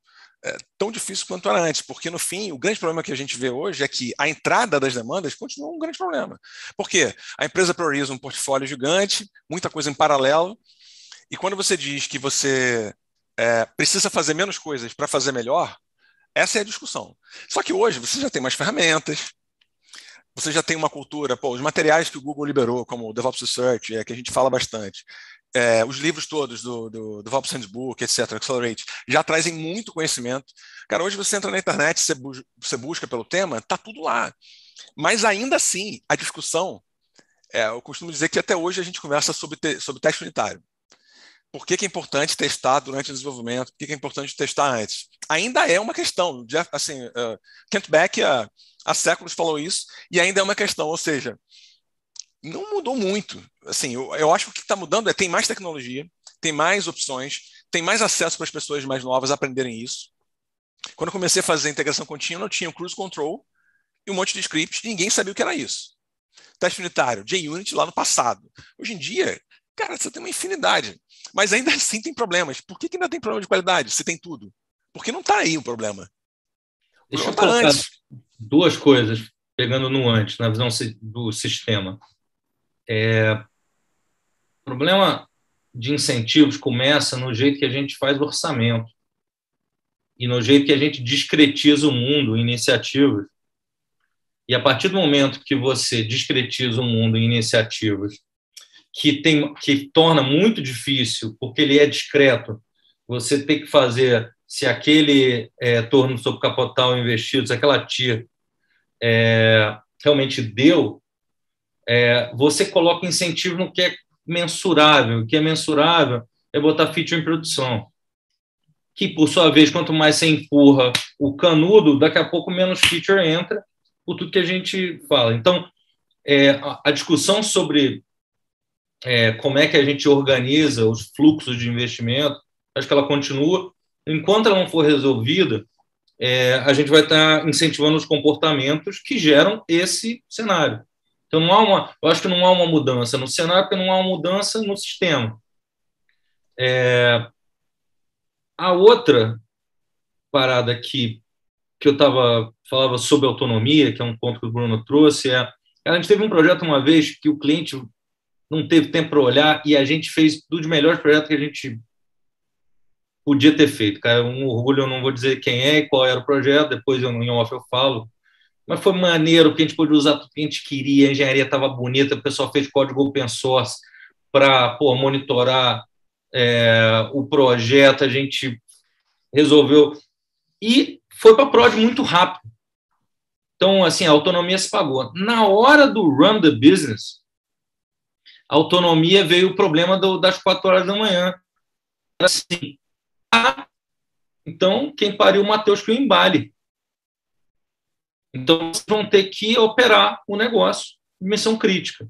é, tão difícil quanto era antes, porque no fim, o grande problema que a gente vê hoje é que a entrada das demandas continua um grande problema. Por quê? A empresa prioriza um portfólio gigante, muita coisa em paralelo, e quando você diz que você é, precisa fazer menos coisas para fazer melhor, essa é a discussão. Só que hoje você já tem mais ferramentas, você já tem uma cultura, pô, os materiais que o Google liberou, como o DevOps Research, é, que a gente fala bastante, é, os livros todos do, do, do DevOps Handbook, etc., Accelerate, já trazem muito conhecimento. Cara, hoje você entra na internet, você, bu você busca pelo tema, tá tudo lá. Mas ainda assim, a discussão, é, eu costumo dizer que até hoje a gente conversa sobre, te sobre teste unitário por que, que, é importante testar durante o desenvolvimento, por que, que, é importante testar antes. Ainda é uma questão. Jeff, assim, uh, Kent Beck há, há, séculos falou isso, e ainda é uma questão, ou seja, não mudou muito. Assim, eu, eu acho que o que está mudando é tem mais tecnologia, tem mais opções, tem mais acesso para as pessoas mais novas aprenderem isso. Quando eu comecei a fazer a integração contínua, eu tinha o Cruise Control e um monte de scripts, e ninguém sabia o que era isso. Teste unitário, JUnit lá no passado. Hoje em dia, cara, você tem uma infinidade. Mas ainda assim tem problemas. Por que, que ainda tem problema de qualidade se tem tudo? Porque não está aí o problema. O Deixa eu tá colocar antes. duas coisas, pegando no antes, na visão do sistema. É, o problema de incentivos começa no jeito que a gente faz orçamento e no jeito que a gente discretiza o mundo em iniciativas. E a partir do momento que você discretiza o mundo em iniciativas que, tem, que torna muito difícil, porque ele é discreto, você tem que fazer se aquele é, torno sobre capital investido, se aquela TIR é, realmente deu, é, você coloca incentivo no que é mensurável. O que é mensurável é botar feature em produção. Que, por sua vez, quanto mais você empurra o canudo, daqui a pouco menos feature entra, por tudo que a gente fala. Então, é, a discussão sobre é, como é que a gente organiza os fluxos de investimento, acho que ela continua. Enquanto ela não for resolvida, é, a gente vai estar incentivando os comportamentos que geram esse cenário. Então, não há uma, eu acho que não há uma mudança no cenário, porque não há uma mudança no sistema. É, a outra parada que, que eu tava, falava sobre autonomia, que é um ponto que o Bruno trouxe, é a gente teve um projeto uma vez que o cliente não teve tempo para olhar e a gente fez tudo de melhores projetos que a gente podia ter feito. Cara, um orgulho, eu não vou dizer quem é e qual era o projeto, depois eu, em off eu falo, mas foi maneiro, porque a gente pôde usar tudo que a gente queria, a engenharia estava bonita, o pessoal fez código open source para monitorar é, o projeto, a gente resolveu. E foi para a prod muito rápido. Então, assim, a autonomia se pagou. Na hora do run the business, autonomia veio o problema do, das quatro horas da manhã. Assim, ah, então, quem pariu o Matheus que o embale. Então, vão ter que operar o negócio de missão crítica.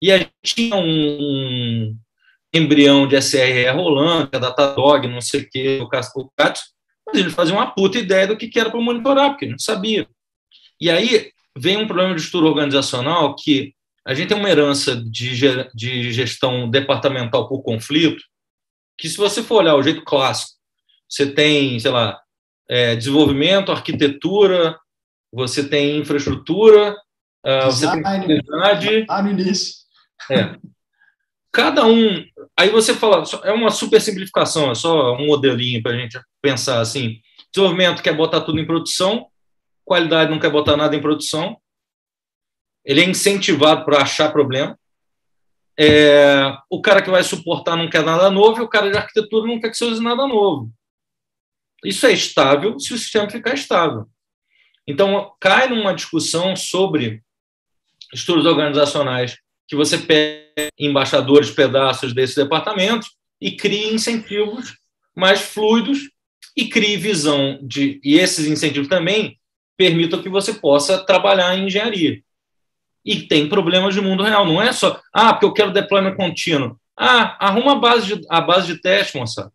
E a gente tinha um embrião de SRE rolando, a Datadog, não sei o que, o Casco mas ele fazia uma puta ideia do que era para monitorar, porque não sabia. E aí vem um problema de estrutura organizacional que a gente tem uma herança de, de gestão departamental por conflito, que se você for olhar o jeito clássico, você tem, sei lá, é, desenvolvimento, arquitetura, você tem infraestrutura, uh, você tem qualidade. Ah, no início. É. Cada um. Aí você fala, é uma super simplificação, é só um modelinho para a gente pensar assim. Desenvolvimento quer botar tudo em produção, qualidade não quer botar nada em produção. Ele é incentivado para achar problema. É, o cara que vai suportar não quer nada novo e o cara de arquitetura não quer que você use nada novo. Isso é estável se o sistema ficar estável. Então, cai numa discussão sobre estudos organizacionais que você pega embaixadores, pedaços desses departamentos e cria incentivos mais fluidos e crie visão de e esses incentivos também permitam que você possa trabalhar em engenharia. E tem problemas de mundo real, não é só, ah, porque eu quero deployment contínuo. Ah, arruma a base de, a base de teste, moça.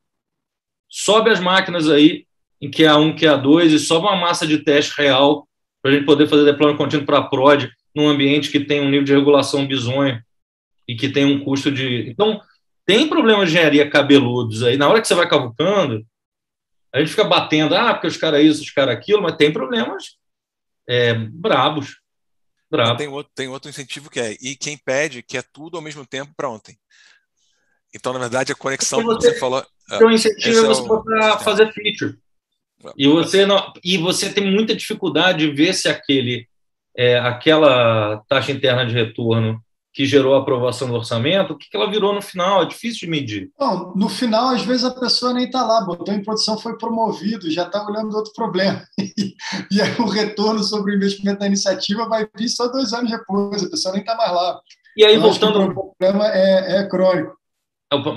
Sobe as máquinas aí em QA1, QA2 e sobe uma massa de teste real para a gente poder fazer deployment contínuo para a prod num ambiente que tem um nível de regulação bizonho e que tem um custo de. Então, tem problemas de engenharia cabeludos aí. Na hora que você vai cavucando, a gente fica batendo, ah, porque os caras isso, os caras aquilo, mas tem problemas é, brabos. Brabos. Tem, outro, tem outro incentivo que é, e quem pede quer tudo ao mesmo tempo para ontem. Então, na verdade, a conexão que você, você falou. Então, o incentivo é, é você é fazer feature. E você, não, e você tem muita dificuldade de ver se aquele, é, aquela taxa interna de retorno que gerou a aprovação do orçamento, o que, que ela virou no final? É difícil de medir. Bom, no final, às vezes, a pessoa nem está lá, botou em produção, foi promovido, já está olhando outro problema. e aí o retorno sobre o investimento da iniciativa vai vir só dois anos depois, a pessoa nem está mais lá. E aí, voltando. O problema é, é crônico.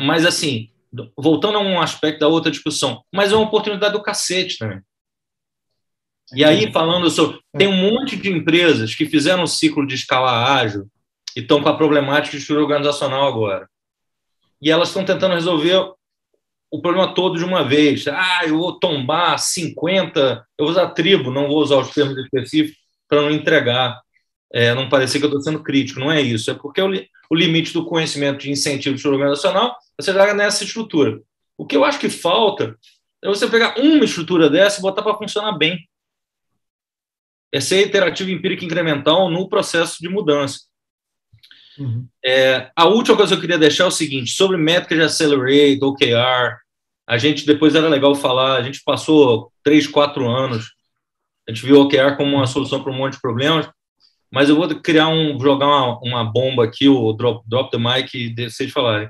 Mas, assim, voltando a um aspecto da outra discussão, mas é uma oportunidade do cacete também. E aí, falando sobre. Tem um monte de empresas que fizeram um ciclo de escala ágil e estão com a problemática de estrutura organizacional agora. E elas estão tentando resolver o problema todo de uma vez. Ah, eu vou tombar 50, eu vou usar tribo, não vou usar os termos específicos para não entregar, é, não parecer que eu estou sendo crítico. Não é isso, é porque o, li, o limite do conhecimento de incentivo de estrutura organizacional você joga nessa estrutura. O que eu acho que falta é você pegar uma estrutura dessa e botar para funcionar bem. É ser iterativo, empírico incremental no processo de mudança. Uhum. É, a última coisa que eu queria deixar é o seguinte: sobre métricas de Accelerate, OKR, a gente depois era legal falar, a gente passou três, quatro anos, a gente viu OKR como uma solução para um monte de problemas, mas eu vou criar um, jogar uma, uma bomba aqui, o drop, drop the mic e vocês falarem.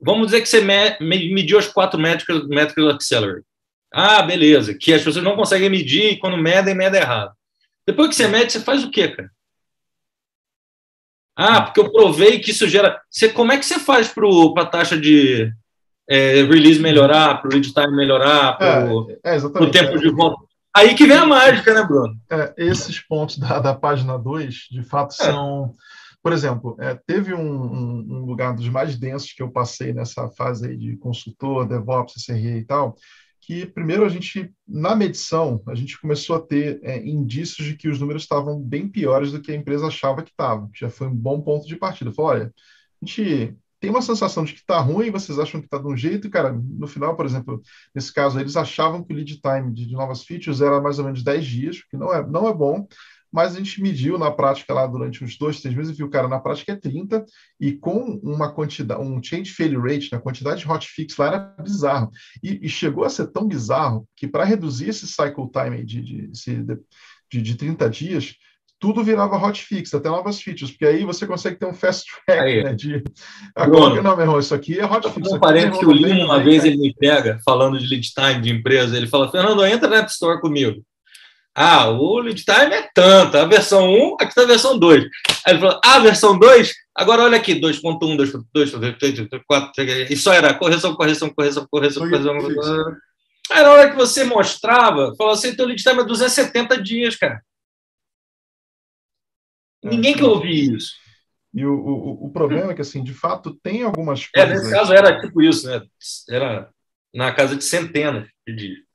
Vamos dizer que você mediu as quatro métricas, métricas do Accelerate. Ah, beleza, que as pessoas não conseguem medir e quando medem, medem errado. Depois que você mede, você faz o quê, cara? Ah, porque eu provei que isso gera. Você, como é que você faz para a taxa de é, release melhorar, para o lead time melhorar, para o é, é tempo de volta? Aí que vem a mágica, né, Bruno? É, esses pontos da, da página 2, de fato, é. são por exemplo, é, teve um, um, um, lugar dos mais densos que eu passei nessa fase aí de consultor, DevOps, SRE e tal, que primeiro a gente, na medição, a gente começou a ter é, indícios de que os números estavam bem piores do que a empresa achava que estavam, já foi um bom ponto de partida. Falou, olha, a gente tem uma sensação de que está ruim, vocês acham que está de um jeito, cara, no final, por exemplo, nesse caso, eles achavam que o lead time de, de novas features era mais ou menos 10 dias, que não é, não é bom, mas a gente mediu na prática lá durante uns dois, três meses e viu, cara, na prática é 30, e com uma quantidade, um change failure rate, na né, quantidade de hotfix lá era bizarro. E, e, chegou a ser tão bizarro que para reduzir esse cycle time de, de, de, de, de 30 dias, tudo virava hotfix, até novas features, porque aí você consegue ter um fast track, aí. né? De, agora, não, meu irmão, isso aqui é hotfix. Um parente que o Lino, uma vez, ele me pega, falando de lead time de empresa, ele fala, Fernando, entra na App Store comigo. Ah, o lead time é tanto, a versão 1, aqui está a versão 2. Aí ele falou, ah, a versão 2, agora olha aqui, 2.1, 2.2, 4, e só era correção, correção, correção, correção, correção. Aí na hora que você mostrava, falou assim, teu lead time é 270 dias, cara. É, Ninguém quer ouvir isso. E o, o, o problema é que, assim, de fato, tem algumas coisas... É, nesse caso era tipo isso, né? Era na casa de centenas de dias.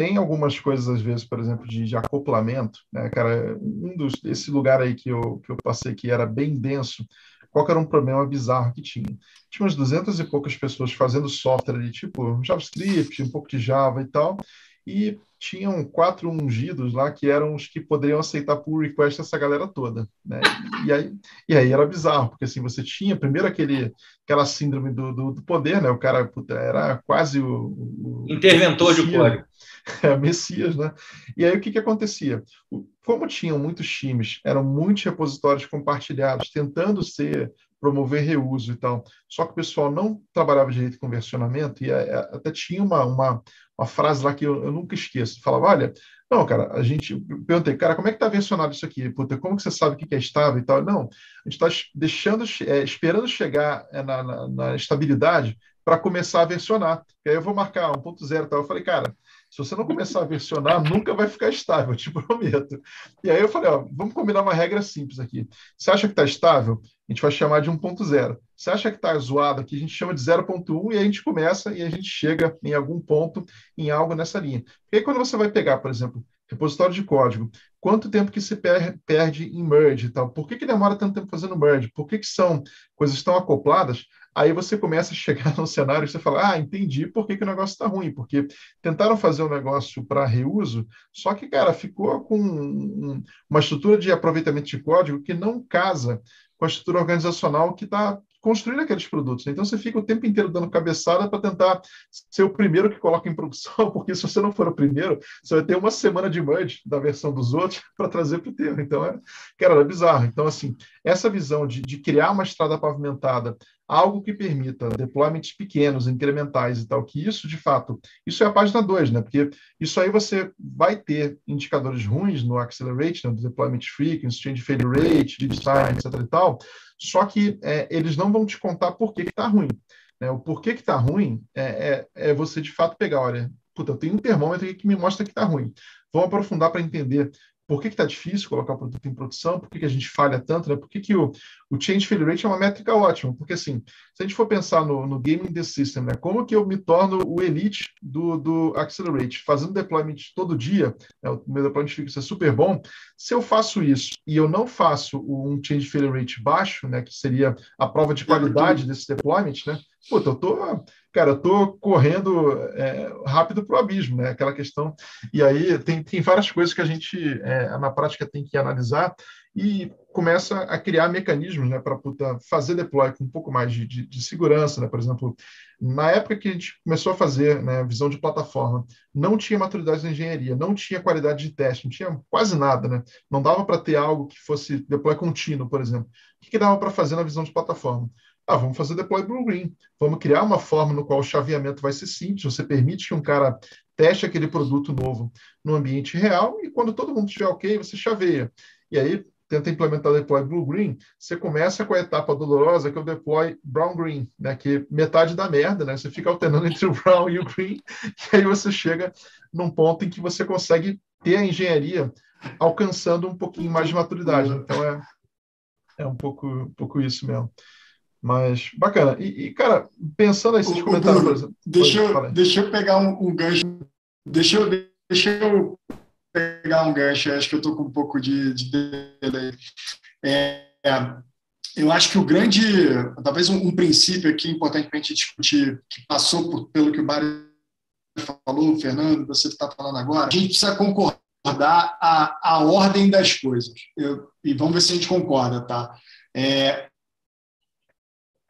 Tem algumas coisas, às vezes, por exemplo, de, de acoplamento, né, cara? Um dos, esse lugar aí que eu, que eu passei que era bem denso, qual era um problema bizarro que tinha? Tinha umas 200 e poucas pessoas fazendo software ali, tipo JavaScript, um pouco de Java e tal, e tinham quatro ungidos lá que eram os que poderiam aceitar pull request essa galera toda, né? E aí, e aí era bizarro, porque assim, você tinha primeiro aquele, aquela síndrome do, do, do poder, né? O cara puta, era quase o... o Interventor de código. É, Messias, né? E aí o que que acontecia? Como tinham muitos times, eram muitos repositórios compartilhados, tentando ser promover reuso e tal. Só que o pessoal não trabalhava direito com versionamento e é, é, até tinha uma, uma, uma frase lá que eu, eu, nunca esqueço. Falava, olha, não, cara, a gente... perguntei, cara, como é que está versionado isso aqui? Puta, como que você sabe o que é estável e tal? Não, a gente está deixando, é, esperando chegar é, na, na, na estabilidade para começar a versionar. E aí eu vou marcar 1.0 e tal. Eu falei, cara, se você não começar a versionar, nunca vai ficar estável, te prometo. E aí eu falei, ó, vamos combinar uma regra simples aqui. Você acha que está estável? A gente vai chamar de 1.0. Você acha que está zoado aqui? A gente chama de 0.1 e a gente começa e a gente chega em algum ponto, em algo nessa linha. E aí quando você vai pegar, por exemplo, repositório de código, quanto tempo que se per perde em merge e tal? Por que, que demora tanto tempo fazendo merge? Por que, que são coisas tão acopladas? Aí você começa a chegar no cenário e você fala, ah, entendi por que, que o negócio está ruim, porque tentaram fazer um negócio para reuso, só que, cara, ficou com uma estrutura de aproveitamento de código que não casa com a estrutura organizacional que está construindo aqueles produtos. Então você fica o tempo inteiro dando cabeçada para tentar ser o primeiro que coloca em produção, porque se você não for o primeiro, você vai ter uma semana de merge da versão dos outros para trazer para o teu. Então, é, cara, é bizarro. Então, assim, essa visão de, de criar uma estrada pavimentada, algo que permita deployments pequenos, incrementais e tal, que isso, de fato, isso é a página 2, né? Porque isso aí você vai ter indicadores ruins no accelerate, né? deployment frequency, change failure rate, design, etc e tal, só que é, eles não vão te contar por que está ruim. Né? O porquê que está ruim é, é, é, você, de fato, pegar, olha, puta, eu tenho um termômetro aqui que me mostra que está ruim. Vamos aprofundar para entender por que está difícil colocar o produto em produção, por que, que a gente falha tanto, né? por que, que o, o change failure rate é uma métrica ótima, porque assim, se a gente for pensar no, no gaming the system, né? como que eu me torno o elite do, do Accelerate, fazendo deployment todo dia, né? o meu deployment fica é super bom, se eu faço isso e eu não faço um change failure rate baixo, né? que seria a prova de qualidade desse deployment, né? Puta, eu tô, cara, eu tô correndo é, rápido para o abismo, né? Aquela questão. E aí tem, tem várias coisas que a gente, é, na prática, tem que analisar e começa a criar mecanismos né, para fazer deploy com um pouco mais de, de, de, segurança. Né? Por exemplo, na época que a gente começou a fazer né, visão de plataforma, não tinha maturidade na engenharia, não tinha qualidade de teste, não tinha quase nada. Né? Não dava para ter algo que fosse deploy contínuo, por exemplo. O que, que dava para fazer na visão de plataforma? Ah, vamos fazer deploy blue green. Vamos criar uma forma no qual o chaveamento vai ser simples. Você permite que um cara teste aquele produto novo no ambiente real e quando todo mundo estiver ok, você chaveia. E aí tenta implementar deploy blue green, você começa com a etapa dolorosa que é o deploy brown green, né, que é metade da merda, né? Você fica alternando entre o brown e o green, e aí você chega num ponto em que você consegue ter a engenharia alcançando um pouquinho mais de maturidade. Então é é um pouco um pouco isso mesmo. Mas bacana. E, e cara, pensando aí, esses comentários, por exemplo. Deixa, eu, deixa eu pegar um, um, gancho. Deixa eu, deixa eu pegar um gancho. Acho que eu estou com um pouco de, de delay. É, eu acho que o grande, talvez um, um princípio aqui importante para a gente discutir, que passou por, pelo que o Mário falou, Fernando, você está falando agora, a gente precisa concordar a, a ordem das coisas. Eu, e vamos ver se a gente concorda, tá? É,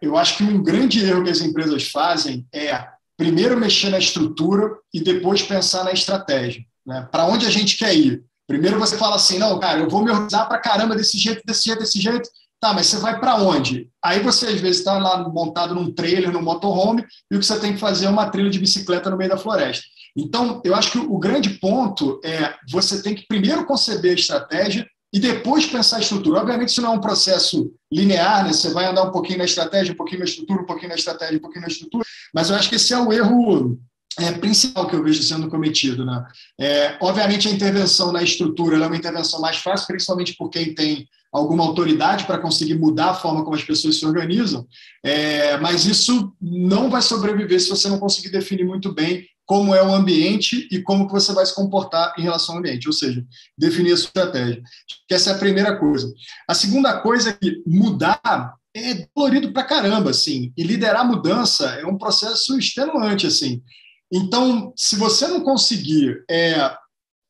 eu acho que um grande erro que as empresas fazem é primeiro mexer na estrutura e depois pensar na estratégia. Né? Para onde a gente quer ir? Primeiro você fala assim, não, cara, eu vou me organizar para caramba desse jeito, desse jeito, desse jeito. Tá, mas você vai para onde? Aí você às vezes está lá montado num trailer, num motorhome, e o que você tem que fazer é uma trilha de bicicleta no meio da floresta. Então, eu acho que o grande ponto é você tem que primeiro conceber a estratégia e depois pensar a estrutura. Obviamente, isso não é um processo linear, né? Você vai andar um pouquinho na estratégia, um pouquinho na estrutura, um pouquinho na estratégia, um pouquinho na estrutura, mas eu acho que esse é o erro é, principal que eu vejo sendo cometido. Né? É, obviamente, a intervenção na estrutura é uma intervenção mais fácil, principalmente por quem tem alguma autoridade para conseguir mudar a forma como as pessoas se organizam, é, mas isso não vai sobreviver se você não conseguir definir muito bem como é o ambiente e como que você vai se comportar em relação ao ambiente, ou seja, definir a sua estratégia. Essa é a primeira coisa. A segunda coisa é que mudar é dolorido para caramba, assim, e liderar mudança é um processo extenuante, assim. Então, se você não conseguir é,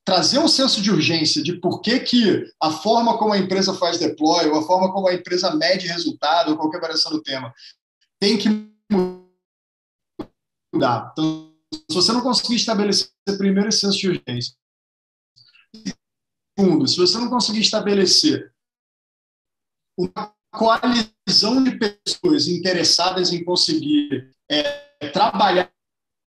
trazer um senso de urgência de por que, que a forma como a empresa faz deploy, ou a forma como a empresa mede resultado, ou qualquer variação do tema, tem que mudar. Então, se você não conseguir estabelecer primeiro esse senso de urgência, segundo, se você não conseguir estabelecer uma coalizão de pessoas interessadas em conseguir é, trabalhar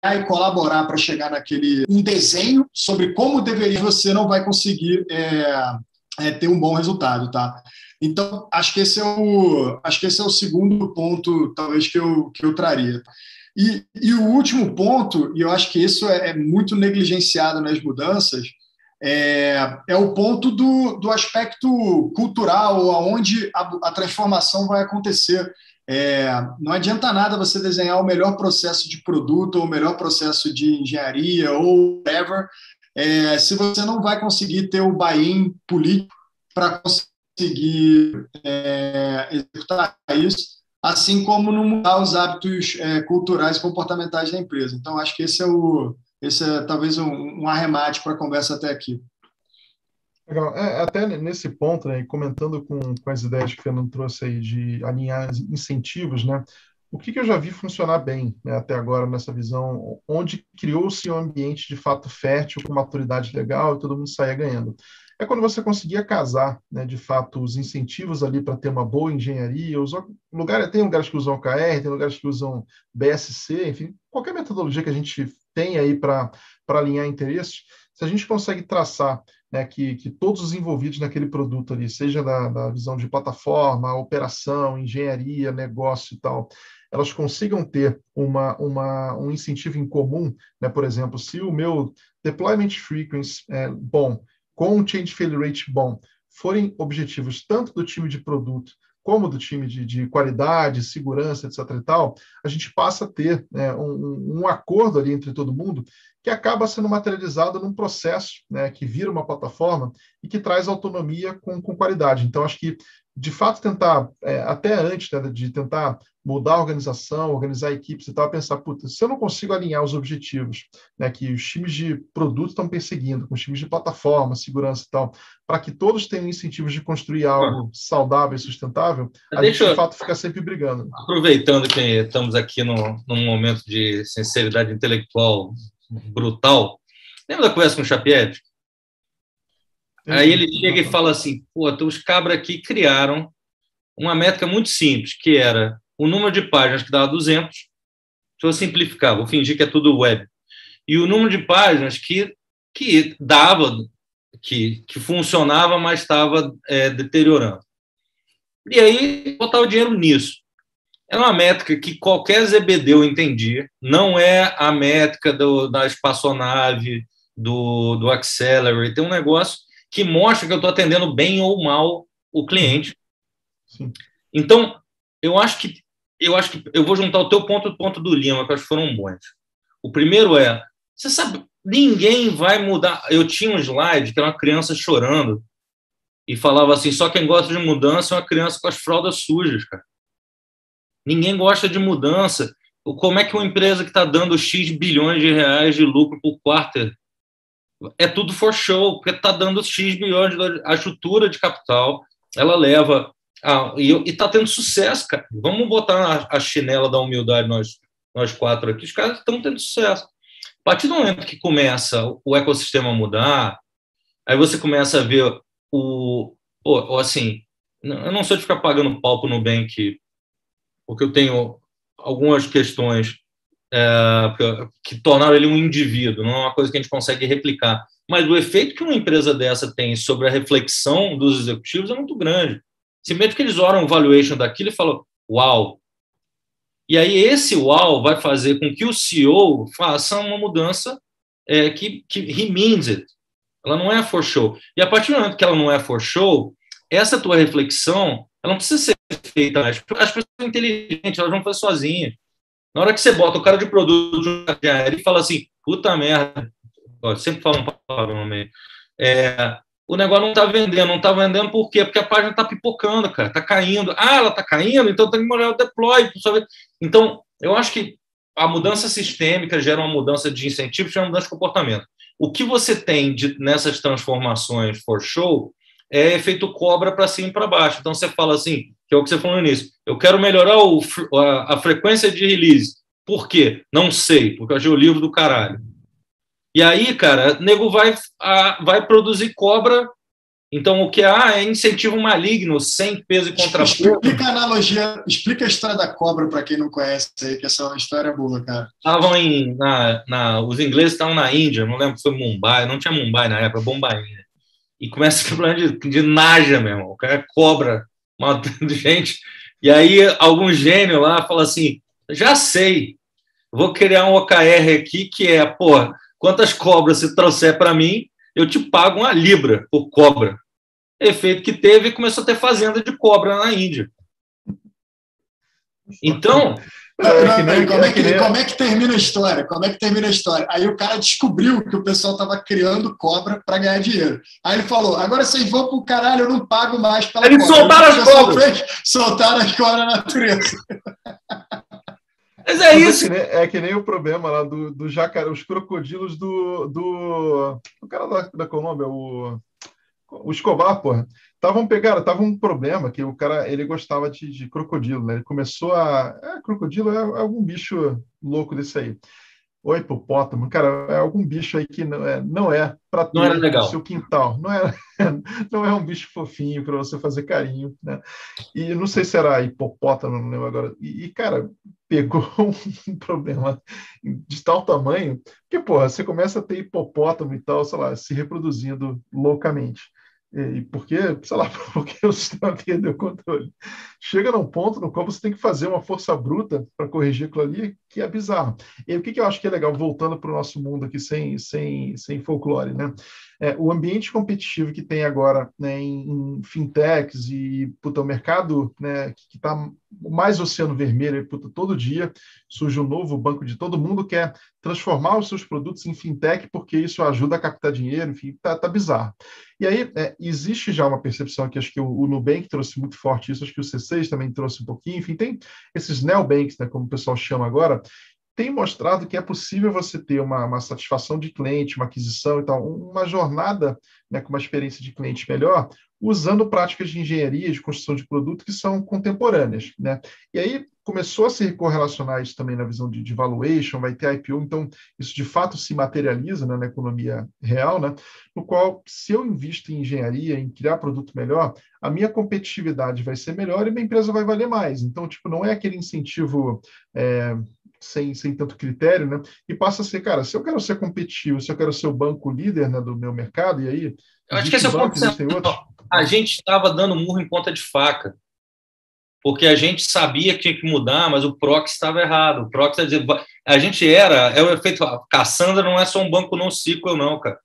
e colaborar para chegar naquele um desenho sobre como deveria, você não vai conseguir é, é, ter um bom resultado, tá? Então acho que esse é o acho que esse é o segundo ponto, talvez que eu que eu traria. E, e o último ponto, e eu acho que isso é, é muito negligenciado nas mudanças, é, é, o ponto do, do aspecto cultural, onde a, a transformação vai acontecer. É, não adianta nada você desenhar o melhor processo de produto ou o melhor processo de engenharia ou whatever, é, se você não vai conseguir ter o buy-in político para conseguir é, executar isso, assim como não mudar os hábitos é, culturais e comportamentais da empresa. Então, acho que esse é, o, esse é talvez um, um arremate para a conversa até aqui. Legal. É, até nesse ponto, né, comentando com, com as ideias que o Fernando trouxe aí de alinhar incentivos, né, o que, que eu já vi funcionar bem né, até agora nessa visão, onde criou-se um ambiente de fato fértil, com maturidade legal e todo mundo saia ganhando. É quando você conseguia casar, né, de fato, os incentivos ali para ter uma boa engenharia. Os lugar, tem lugares que usam OKR, tem lugares que usam BSC, enfim, qualquer metodologia que a gente tem aí para alinhar interesses, se a gente consegue traçar né, que, que todos os envolvidos naquele produto ali, seja da, da visão de plataforma, operação, engenharia, negócio e tal, elas consigam ter uma, uma, um incentivo em comum, né? por exemplo, se o meu deployment frequency é bom, com um change failure rate bom, forem objetivos tanto do time de produto como do time de, de qualidade, segurança, etc. e tal, a gente passa a ter né, um, um, acordo ali entre todo mundo que acaba sendo materializado num processo né, que vira uma plataforma e que traz autonomia com, com qualidade. Então, acho que, de fato, tentar, é, até antes né, de tentar mudar a organização, organizar equipes e tal, pensar, puta, se eu não consigo alinhar os objetivos né, que os times de produto estão perseguindo, com os times de plataforma, segurança e tal, para que todos tenham incentivos de construir algo ah. saudável e sustentável, a Deixa gente, de fato, fica sempre brigando. Aproveitando que estamos aqui no, num momento de sinceridade intelectual brutal. Lembra da conversa com o Chapiev? Aí ele chega e fala assim: pô, então os cabras aqui criaram uma métrica muito simples, que era o número de páginas que dava 200. Deixa eu simplificar, vou fingir que é tudo web. E o número de páginas que, que dava, que, que funcionava, mas estava é, deteriorando. E aí, botar o dinheiro nisso. É uma métrica que qualquer ZBD entendia, não é a métrica do, da espaçonave, do, do Accelerate, tem um negócio que mostra que eu estou atendendo bem ou mal o cliente. Sim. Então, eu acho que eu acho que eu vou juntar o teu ponto e o ponto do Lima, que eu acho que foram bons. O primeiro é, você sabe, ninguém vai mudar. Eu tinha um slide que era uma criança chorando e falava assim: só quem gosta de mudança é uma criança com as fraldas sujas, cara. Ninguém gosta de mudança. Como é que uma empresa que está dando X bilhões de reais de lucro por quarter é tudo for show, porque está dando X bilhões de a estrutura de capital, ela leva a, e está tendo sucesso, cara. Vamos botar a, a, chinela da humildade nós nós quatro aqui, os caras estão tendo sucesso. A partir do momento que começa o ecossistema mudar, Aí você começa a ver o, o assim, eu não sou de ficar pagando pau para o Nubank, porque eu tenho algumas questões é, que, tornaram ele um indivíduo, não é uma coisa que a gente consegue replicar. Mas o efeito que uma empresa dessa tem sobre a reflexão dos executivos é muito grande. Simplesmente que eles olham o valuation daquilo e falam, uau. E aí esse uau vai fazer com que o CEO faça uma mudança é, que, que he means it. Ela não é for show. E a partir do momento que ela não é for show, essa tua reflexão, ela não precisa ser feita. As pessoas são inteligentes, elas vão fazer sozinhas. Na hora que você bota o cara de produto e fala assim, puta merda, sempre falo um palavrão no meio, é, o negócio não está vendendo, não está vendendo por quê? Porque a página está pipocando, cara, está caindo. Ah, ela está caindo, então tem que molhar o deploy. Então, eu acho que a mudança sistêmica gera uma mudança de incentivo, gera uma mudança de comportamento. O que você tem de, nessas transformações for show é efeito cobra para cima e para baixo. Então, você fala assim, que é o que você falou no início, eu quero melhorar o, a, a frequência de release. Por quê? Não sei, porque eu achei o livro do caralho. E aí, cara, o nego vai, a, vai produzir cobra. Então, o que há é incentivo maligno, sem peso e contraponto. Explica a analogia, explica a história da cobra para quem não conhece aí, que essa é uma história boa, cara. Estavam em. Na, na, os ingleses estavam na Índia, não lembro se foi Mumbai, não tinha Mumbai na época, Bombaim. E começa a falar de, de Naja, meu irmão. O cara cobra matando gente. E aí, algum gênio lá fala assim: já sei, vou criar um OKR aqui que é, pô, Quantas cobras você trouxer para mim, eu te pago uma libra por cobra. Efeito que teve começou a ter fazenda de cobra na Índia. Então. Como, é que, como é que termina a história? Como é que termina a história? Aí o cara descobriu que o pessoal estava criando cobra para ganhar dinheiro. Aí ele falou: agora vocês vão para o caralho, eu não pago mais pela Eles cobra. soltaram as cobras. soltaram as cobras na natureza. Mas é Mas isso. É que, nem, é que, nem, o problema lá do, do jacaré, os crocodilos do, do. O cara da, da Colômbia, o. O Escobar, porra. Estavam pegando, tava um problema que o cara ele gostava de, de crocodilo, né? Ele começou a. É, crocodilo é, é algum bicho louco desse aí. O hipopótamo, cara, é algum bicho aí que não é, não é para ter no seu quintal. Não é, não é um bicho fofinho para você fazer carinho, né? E não sei se era hipopótamo, não lembro agora. E, cara, pegou um problema de tal tamanho que, porra, você começa a ter hipopótamo e tal, sei lá, se reproduzindo loucamente. E porque, sei lá, porque o sistema perdeu o controle. Chega num ponto no qual você tem que fazer uma força bruta para corrigir aquilo ali, que é bizarro. E o que, que eu acho que é legal, voltando para o nosso mundo aqui sem, sem, sem folclore, né? É, o ambiente competitivo que tem agora né, em, em fintechs e puta, o mercado né, que está mais oceano vermelho, puta, todo dia surge um novo banco de todo mundo quer transformar os seus produtos em fintech porque isso ajuda a captar dinheiro, enfim, tá, tá bizarro. E aí é, existe já uma percepção que acho que o, o Nubank trouxe muito forte isso, acho que o C6 também trouxe um pouquinho, enfim, tem esses neobanks, né, como o pessoal chama agora, tem mostrado que é possível você ter uma, uma, satisfação de cliente, uma aquisição e tal, uma jornada né, com uma experiência de cliente melhor, usando práticas de engenharia, de construção de produto que são contemporâneas. Né? E aí começou a se correlacionar isso também na visão de, de valuation, vai ter IPO, então isso de fato se materializa né, na economia real, né, no qual se eu invisto em engenharia, em criar produto melhor, a minha competitividade vai ser melhor e minha empresa vai valer mais. Então, tipo, não é aquele incentivo é, sem, sem tanto critério, né? E passa a ser, cara, se eu quero ser competitivo, se eu quero ser o banco líder né, do meu mercado, e aí. Eu acho que esse é o ponto. A gente estava dando murro em ponta de faca. Porque a gente sabia que tinha que mudar, mas o Prox estava errado. O Prox a gente era, é o efeito. Cassandra não é só um banco não ciclo, não, cara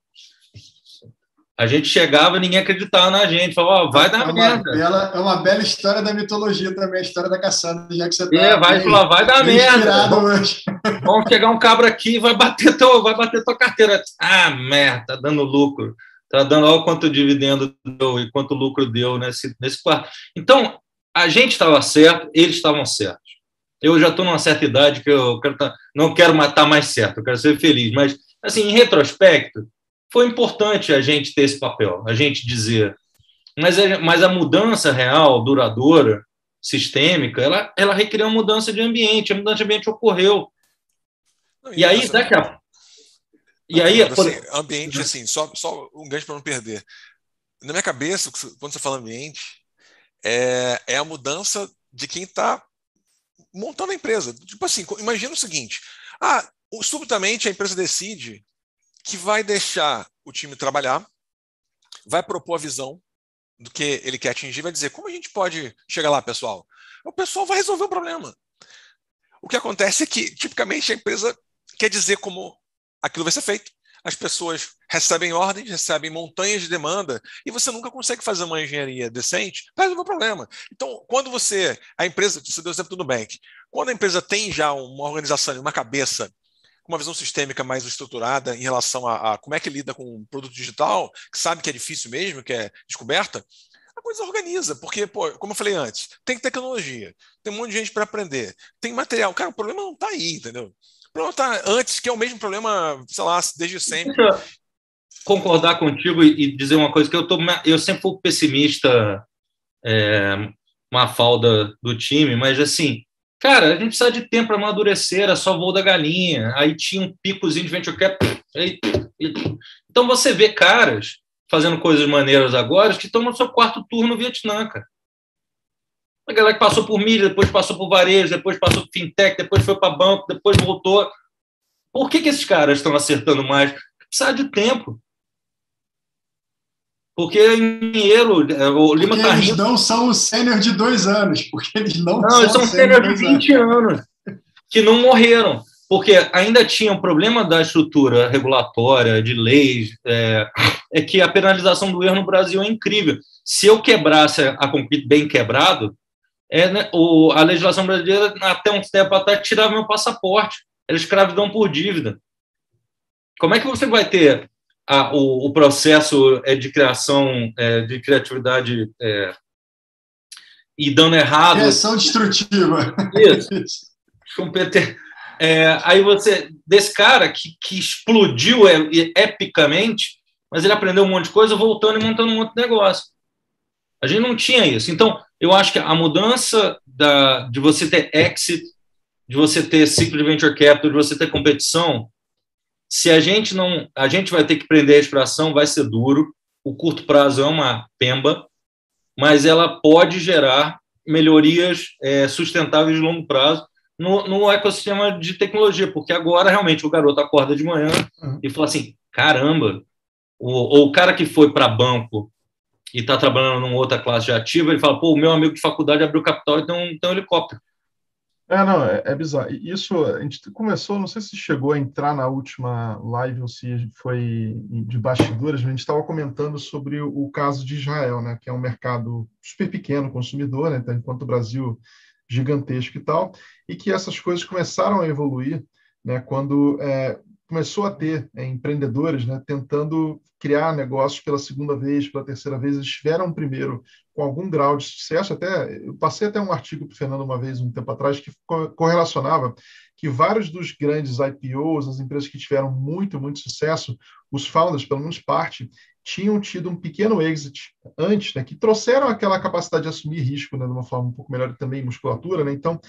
a gente chegava e ninguém acreditava na gente. Falava, oh, vai dar é merda. Bela, é uma bela história da mitologia também, a história da Cassandra, já que você tá É, vai falar, vai dar merda. Vamos, vamos chegar um cabra aqui e vai bater, teu, vai bater tua carteira. Ah, merda, tá dando lucro. Tá dando, olha quanto dividendo deu e quanto lucro deu nesse, nesse quarto. Então, a gente estava certo, eles estavam certos. Eu já estou numa certa idade que eu quero tá, não quero matar mais certo, eu quero ser feliz. Mas, assim, em retrospecto, foi importante a gente ter esse papel, a gente dizer. Mas, é, mas a mudança real, duradoura, sistêmica, ela, ela requeriu uma mudança de ambiente. A mudança de ambiente ocorreu. Não, e, e aí, daqui a. E aí, assim, ambiente, assim, só, só um gancho para não perder. Na minha cabeça, quando você fala ambiente, é, é a mudança de quem está montando a empresa. Tipo assim, imagina o seguinte: ah, subitamente a empresa decide que vai deixar o time trabalhar, vai propor a visão do que ele quer atingir, vai dizer como a gente pode chegar lá, pessoal. O pessoal vai resolver o problema. O que acontece é que, tipicamente, a empresa quer dizer como aquilo vai ser feito. As pessoas recebem ordens, recebem montanhas de demanda e você nunca consegue fazer uma engenharia decente para resolver o problema. Então, quando você, a empresa, você deu o exemplo do Nubank, quando a empresa tem já uma organização uma cabeça com uma visão sistêmica mais estruturada em relação a, a como é que lida com o produto digital, que sabe que é difícil mesmo, que é descoberta, a coisa organiza, porque, pô, como eu falei antes, tem tecnologia, tem um monte de gente para aprender, tem material. Cara, o problema não está aí, entendeu? O problema está antes, que é o mesmo problema, sei lá, desde sempre. Deixa concordar contigo e dizer uma coisa, que eu, tô, eu sempre fui pessimista, é, uma falda do time, mas assim, Cara, a gente precisa de tempo para amadurecer, era só voo da galinha. Aí tinha um picozinho de venture cap. Então você vê caras fazendo coisas maneiras agora que estão no seu quarto turno no Vietnã, cara. A galera que passou por mídia, depois passou por varejo, depois passou por fintech, depois foi para banco, depois voltou. Por que, que esses caras estão acertando mais? Precisa de tempo. Porque engenheiro, é, o Lima porque. Eles não são o sênior de dois anos, porque eles não, não são. Eles são sênior de 20 anos. anos, que não morreram. Porque ainda tinha o um problema da estrutura regulatória, de leis, é, é, que a penalização do erro no Brasil é incrível. Se eu quebrasse a concrete bem quebrado, é, né, o, a legislação brasileira, até um tempo atrás, tirava meu passaporte. Era escravidão por dívida. Como é que você vai ter a, o, o, processo é de criação, é, de criatividade é, e dando errado. Criação destrutiva. Isso. É, aí você, desse cara que, que explodiu é, epicamente, mas ele aprendeu um monte de coisa voltando e montando um outro negócio. A gente não tinha isso. Então, eu acho que a mudança da, de você ter exit, de você ter ciclo de venture capital, de você ter competição, se a gente não, a gente vai ter que prender a exploração, vai ser duro. O curto prazo é uma pemba, mas ela pode gerar melhorias é, sustentáveis de longo prazo no, no, ecossistema de tecnologia, porque agora realmente o garoto acorda de manhã uhum. e fala assim: caramba, o, ou o cara que foi para banco e está trabalhando numa outra classe de ativo, ele fala: pô, o meu amigo de faculdade abriu capital e tem um, tem um helicóptero. É, não, é, é, bizarro. Isso, a gente começou, não sei se chegou a entrar na última live ou se foi de bastidores, a gente estava comentando sobre o, caso de Israel, né, que é um mercado super pequeno, consumidor, né, então, enquanto o Brasil gigantesco e tal, e que essas coisas começaram a evoluir, né, quando é, começou a ter é, empreendedores né, tentando criar negócios pela segunda vez, pela terceira vez. Eles tiveram primeiro com algum grau de sucesso. Até eu passei até um artigo para o Fernando uma vez, um tempo atrás, que correlacionava que vários dos grandes IPOs, as empresas que tiveram muito, muito sucesso, os founders, pelo menos parte, tinham tido um pequeno exit antes, né, que trouxeram aquela capacidade de assumir risco né, de uma forma um pouco melhor e também musculatura. Né? Então,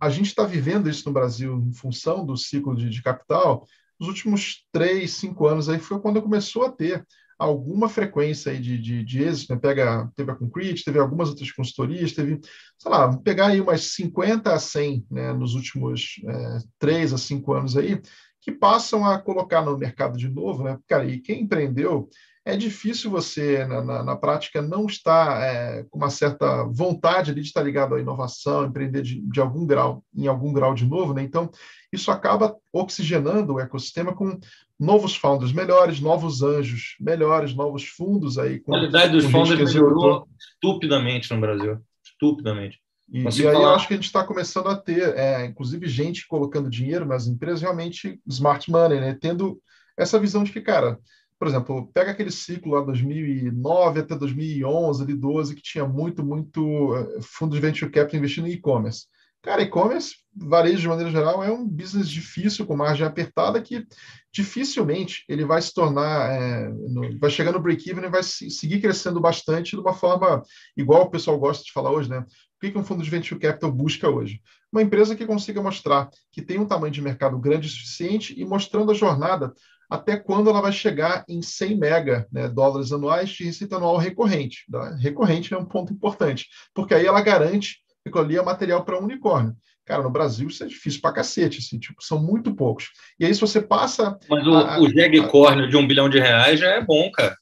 a gente está vivendo isso no Brasil em função do ciclo de, de capital, nos últimos três, cinco anos aí foi quando começou a ter alguma frequência aí de, de, de êxito, né? Pega, teve a Concrete, teve algumas outras consultorias, teve, sei lá, pegar aí umas 50 a 100 né, nos últimos é, três a cinco anos aí, que passam a colocar no mercado de novo, né? Cara, e quem empreendeu é difícil você, na, na, na prática, não estar é, com uma certa vontade de estar ligado à inovação, empreender de, de, algum grau, em algum grau de novo, né? Então, isso acaba oxigenando o ecossistema com novos founders melhores, novos anjos melhores, novos fundos aí. Com, a qualidade dos founders melhorou estupidamente no Brasil, estupidamente. E, e aí falar... eu acho que a gente está começando a ter, é, inclusive, gente colocando dinheiro nas empresas, realmente smart money, né? Tendo essa visão de que, cara, por exemplo, pega aquele ciclo lá 2009 até 2011, ali 12, que tinha muito, muito eh, fundo de venture capital investindo em e-commerce. Cara, e-commerce, varejo de maneira geral, é um business difícil, com margem apertada, que dificilmente ele vai se tornar, é, no, vai chegar no break-even e vai se, seguir crescendo bastante de uma forma igual o pessoal gosta de falar hoje, né? O que, que um fundo de venture capital busca hoje? Uma empresa que consiga mostrar que tem um tamanho de mercado grande o suficiente e mostrando a jornada até quando ela vai chegar em 100 mega né, dólares anuais de receita anual recorrente. Tá? Recorrente é um ponto importante, porque aí ela garante que aquilo ali é material para um unicórnio. Cara, no Brasil isso é difícil para cacete, assim, tipo, são muito poucos. E aí, se você passa. Mas o, a, o Jegcórnio de um bilhão de reais já é bom, cara.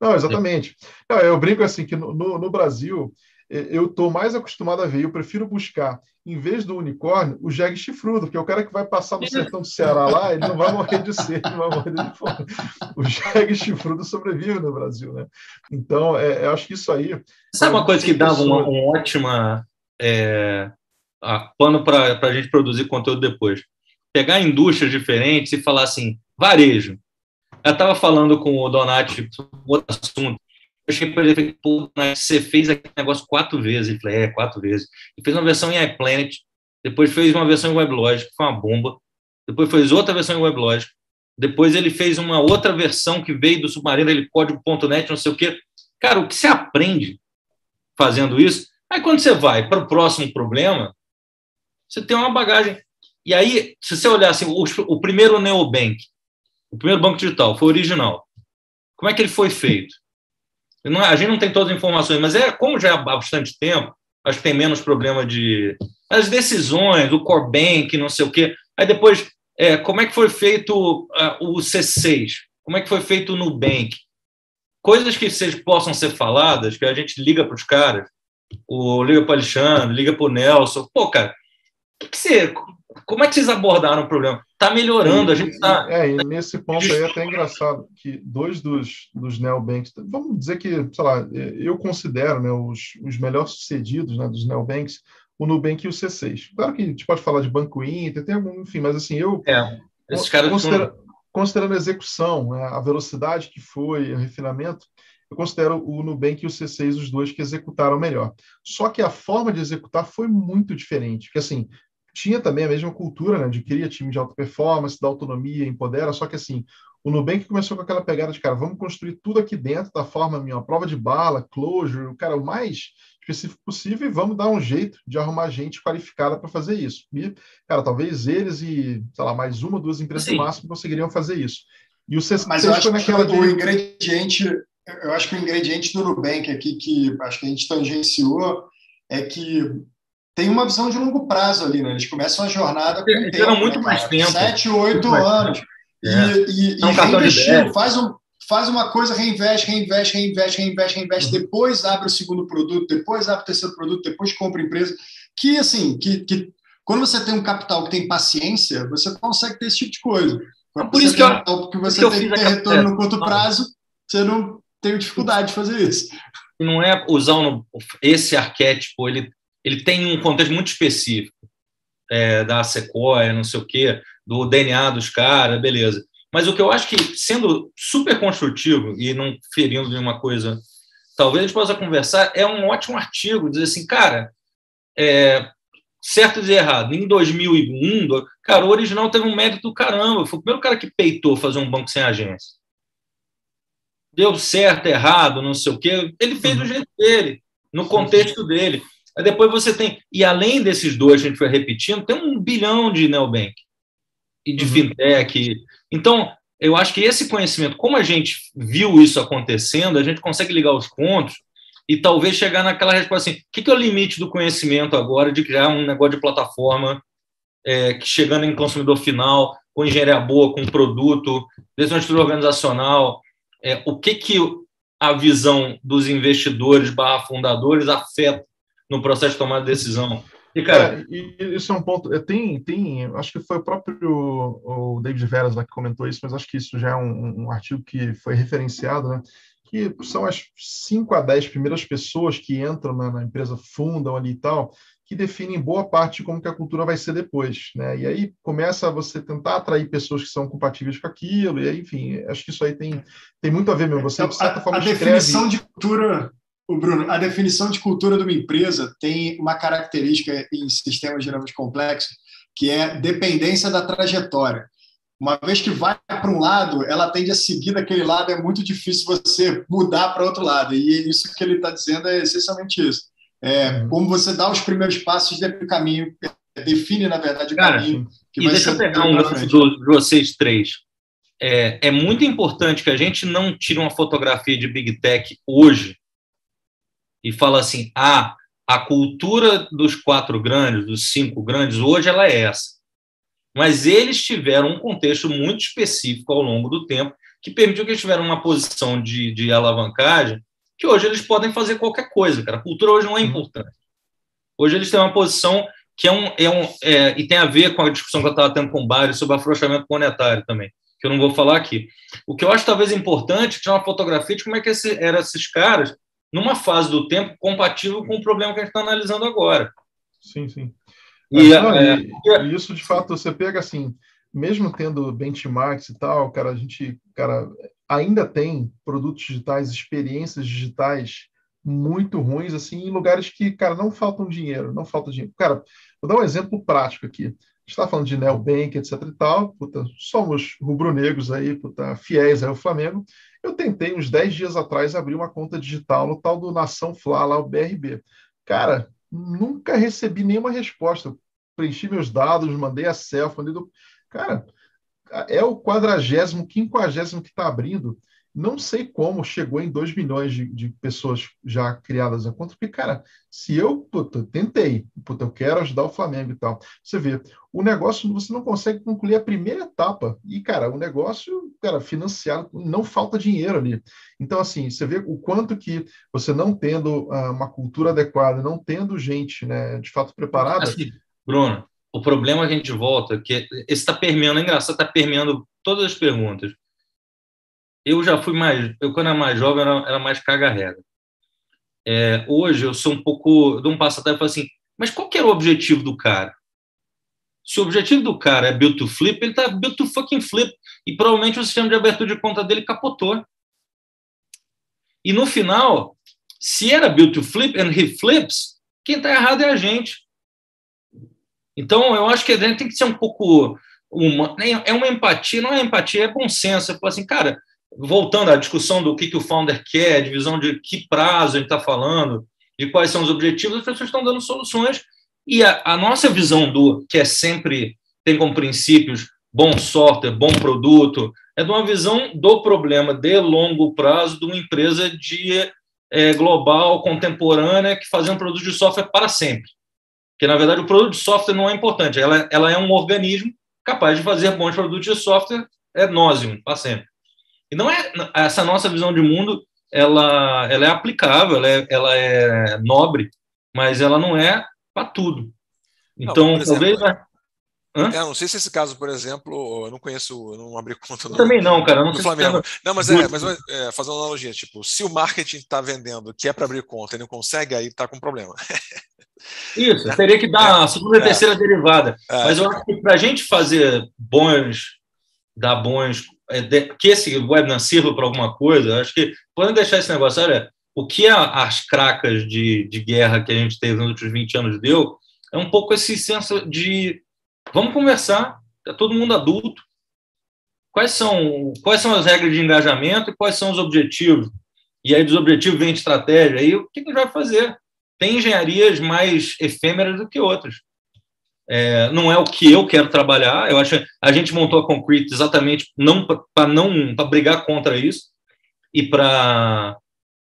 Não, exatamente. Não, eu brinco assim que no, no, no Brasil eu estou mais acostumado a ver, eu prefiro buscar, em vez do unicórnio, o jegue chifrudo, porque o cara que vai passar no sertão do Ceará lá, ele não vai morrer de sede, não vai morrer de fome. O jegue chifrudo sobrevive no Brasil, né? Então, é, eu acho que isso aí... Sabe uma coisa que dava uma, uma ótima é, a, pano para a gente produzir conteúdo depois? Pegar indústrias diferentes e falar assim, varejo. Eu estava falando com o Donati outro assunto, eu cheguei para ele pô, você fez aquele negócio quatro vezes. Ele falou, é, quatro vezes. Ele fez uma versão em iPlanet, depois fez uma versão em WebLogic, que foi uma bomba. Depois fez outra versão em WebLogic. Depois ele fez uma outra versão que veio do Submarino, ele código.net, não sei o quê. Cara, o que você aprende fazendo isso? Aí quando você vai para o próximo problema, você tem uma bagagem. E aí, se você olhar assim, o, o primeiro Neobank, o primeiro banco digital, foi original. Como é que ele foi feito? Não, a gente não tem todas as informações, mas é como já há bastante tempo, acho que tem menos problema de as decisões, o core bank, não sei o quê. Aí depois, é, como é que foi feito uh, o C6? Como é que foi feito o Nubank? Coisas que vocês possam ser faladas, que a gente liga para os caras, o liga para o Alexandre, liga para o Nelson. Pô, cara, que, que você, como é que vocês abordaram o problema? Está melhorando, a gente está. É, e nesse ponto aí é até engraçado que dois dos, dos neobanks, vamos dizer que, sei lá, eu considero né, os, os melhores sucedidos né, dos neobanks, o Nubank e o C6. Claro que a gente pode falar de Banco Inter, tem algum, enfim, mas assim, eu. É, esses caras considera, são... considerando a execução, né, a velocidade que foi, o refinamento, eu considero o Nubank e o C6 os dois que executaram melhor. Só que a forma de executar foi muito diferente, porque assim, tinha também a mesma cultura, né, de cria time de alta performance, da autonomia, empodera, só que assim, o Nubank começou com aquela pegada de, cara, vamos construir tudo aqui dentro da forma minha, prova de bala, closure, cara, o mais específico possível e vamos dar um jeito de arrumar gente qualificada para fazer isso. E, cara, talvez eles e, sei lá, mais uma, duas empresas Sim. no máximo conseguiriam fazer isso. E o C6 Mas eu acho que o de... ingrediente, eu acho que o ingrediente do Nubank aqui que acho que a gente tangenciou é que tem uma visão de longo prazo ali, né? Eles começam a jornada com Eles tempo, muito né, mais tempo. Sete, oito anos. É. E, e, e reinvestir, faz, um, faz uma coisa, reinveste, reinveste, reinveste, reinveste, reinveste, uhum. depois abre o segundo produto, depois abre o terceiro produto, depois compra empresa. Que, assim, que, que quando você tem um capital que tem paciência, você consegue ter esse tipo de coisa. Quando Por isso que, eu, que você tem que ter retorno no curto prazo, você não tem dificuldade de fazer isso. Não é usando esse arquétipo, ele ele tem um contexto muito específico é, da Sequoia, não sei o quê, do DNA dos caras, beleza. Mas o que eu acho que, sendo super construtivo e não ferindo nenhuma coisa, talvez a gente possa conversar, é um ótimo artigo, dizer assim, cara, é, certo e errado. Em 2001, cara, o original teve um mérito do caramba. Foi o primeiro cara que peitou fazer um banco sem agência. Deu certo, errado, não sei o quê. Ele fez do uhum. jeito dele, no contexto dele. Aí depois você tem, e além desses dois que a gente foi repetindo, tem um bilhão de neobank e de uhum. fintech. Então, eu acho que esse conhecimento, como a gente viu isso acontecendo, a gente consegue ligar os pontos e talvez chegar naquela resposta assim: o que, que é o limite do conhecimento agora de criar um negócio de plataforma é, que chegando em consumidor final, com engenharia boa, com produto, decisão de organizacional, é, o que, que a visão dos investidores barra fundadores afeta no processo de tomar decisão. E, cara, é, e isso é um ponto. É, tem, tem, acho que foi o próprio o David Veras lá que comentou isso, mas acho que isso já é um, um artigo que foi referenciado, né? Que são as 5 a 10 primeiras pessoas que entram na, na, empresa, fundam ali e tal, que definem boa parte de como que a cultura vai ser depois, né? E aí começa você tentar atrair pessoas que são compatíveis com aquilo, e aí, enfim, acho que isso aí tem, tem muito a ver mesmo. Você, de certa forma, a, a escreve... definição de cultura o Bruno, a definição de cultura de uma empresa tem uma característica em sistemas dinâmicos complexos, que é dependência da trajetória. Uma vez que vai para um lado, ela tende a seguir daquele lado, é muito difícil você mudar para outro lado. E isso que ele está dizendo é essencialmente isso. É, uhum. Como você dá os primeiros passos do caminho, define, na verdade, o Cara, caminho que e vai deixa ser. eu pegar um lance de vocês três. é, é muito importante que a gente não tire uma fotografia de Big Tech hoje e fala assim, ah, a cultura dos quatro grandes, dos cinco grandes, hoje ela é essa. Mas eles tiveram um contexto muito específico ao longo do tempo que permitiu que eles tiveram uma posição de, de alavancagem que hoje eles podem fazer qualquer coisa, cara. A cultura hoje não é importante. Hoje eles têm uma posição que é um, é um é, e tem a ver com a discussão que eu estava tendo com o Bari sobre afrouxamento monetário também, que eu não vou falar aqui. O que eu acho talvez importante é tirar uma fotografia de como é que esse, eram esses caras numa fase do tempo compatível com o problema que a gente está analisando agora. Sim, sim. E, não, é, e, isso, de fato, você pega assim, mesmo tendo benchmarks e tal, cara, a gente, cara, ainda tem produtos digitais, experiências digitais muito ruins, assim, em lugares que, cara, não faltam dinheiro, não falta dinheiro. Cara, vou dar um exemplo prático aqui. A gente está falando de Neobank, etc e tal, puta, somos rubro-negros aí, puta, fiéis ao Flamengo. Eu tentei, uns 10 dias atrás, abrir uma conta digital no tal do Nação Fla, lá o BRB. Cara, nunca recebi nenhuma resposta. Preenchi meus dados, mandei a selfie, mandei do... Cara, é o quadragésimo, quinquagésimo que está abrindo. Não sei como chegou em 2 milhões de, de, pessoas já criadas a conta, porque, cara, se eu puta, tentei, puta, eu quero ajudar o Flamengo e tal, você vê, o negócio você não consegue concluir a primeira etapa. E, cara, o negócio, cara, financiado, não falta dinheiro ali. Então, assim, você vê o quanto que você não tendo uh, uma cultura adequada, não tendo gente, né, de fato preparada. Assim, Bruno, o problema que a gente volta, que esse está permeando, é engraçado, está permeando todas as perguntas. Eu já fui mais, eu quando era mais jovem era, era mais caga-regra. É, hoje eu sou um pouco, de um passo atrás e falo assim, mas qual que era o objetivo do cara? Se o objetivo do cara é build to flip, ele está build to fucking flip. E provavelmente o sistema de abertura de conta dele capotou. E no final, se era build to flip and he flips, quem está errado é a gente. Então, eu acho que a gente tem que ser um pouco. Uma, é uma empatia, não é empatia, é bom senso. É assim, cara, voltando à discussão do que, que o founder quer, divisão de que prazo ele está falando, de quais são os objetivos, as pessoas estão dando soluções. E a, a nossa visão do que é sempre tem como princípios bom software, bom produto, é de uma visão do problema de longo prazo de uma empresa de é, global, contemporânea, que faz um produto de software para sempre. Porque, na verdade, o produto de software não é importante. Ela, ela é um organismo capaz de fazer bons produtos de software é nósimo, para sempre. E não é essa nossa visão de mundo, ela, ela é aplicável, ela é, ela é nobre, mas ela não é para tudo. Então, não, exemplo, talvez. É, não sei se esse caso, por exemplo, eu não conheço, eu não abri conta no, também não, cara, não no Flamengo. Não, mas é, mas é, fazendo uma analogia, tipo, se o marketing está vendendo que é para abrir conta e não consegue, aí está com problema. Isso, é. teria que dar a segunda e é. terceira derivada. É. Mas eu acho que para a gente fazer bons, dar bons, que esse webinar sirva para alguma coisa, acho que podem deixar esse negócio. Olha, o que as cracas de, de guerra que a gente teve nos últimos 20 anos deu é um pouco esse senso de vamos conversar, é todo mundo adulto. Quais são, quais são as regras de engajamento e quais são os objetivos? E aí, dos objetivos vem estratégia. Aí, o que a gente vai fazer? tem engenharias mais efêmeras do que outras. É, não é o que eu quero trabalhar. Eu acho a gente montou a Concrete exatamente não para não para brigar contra isso e para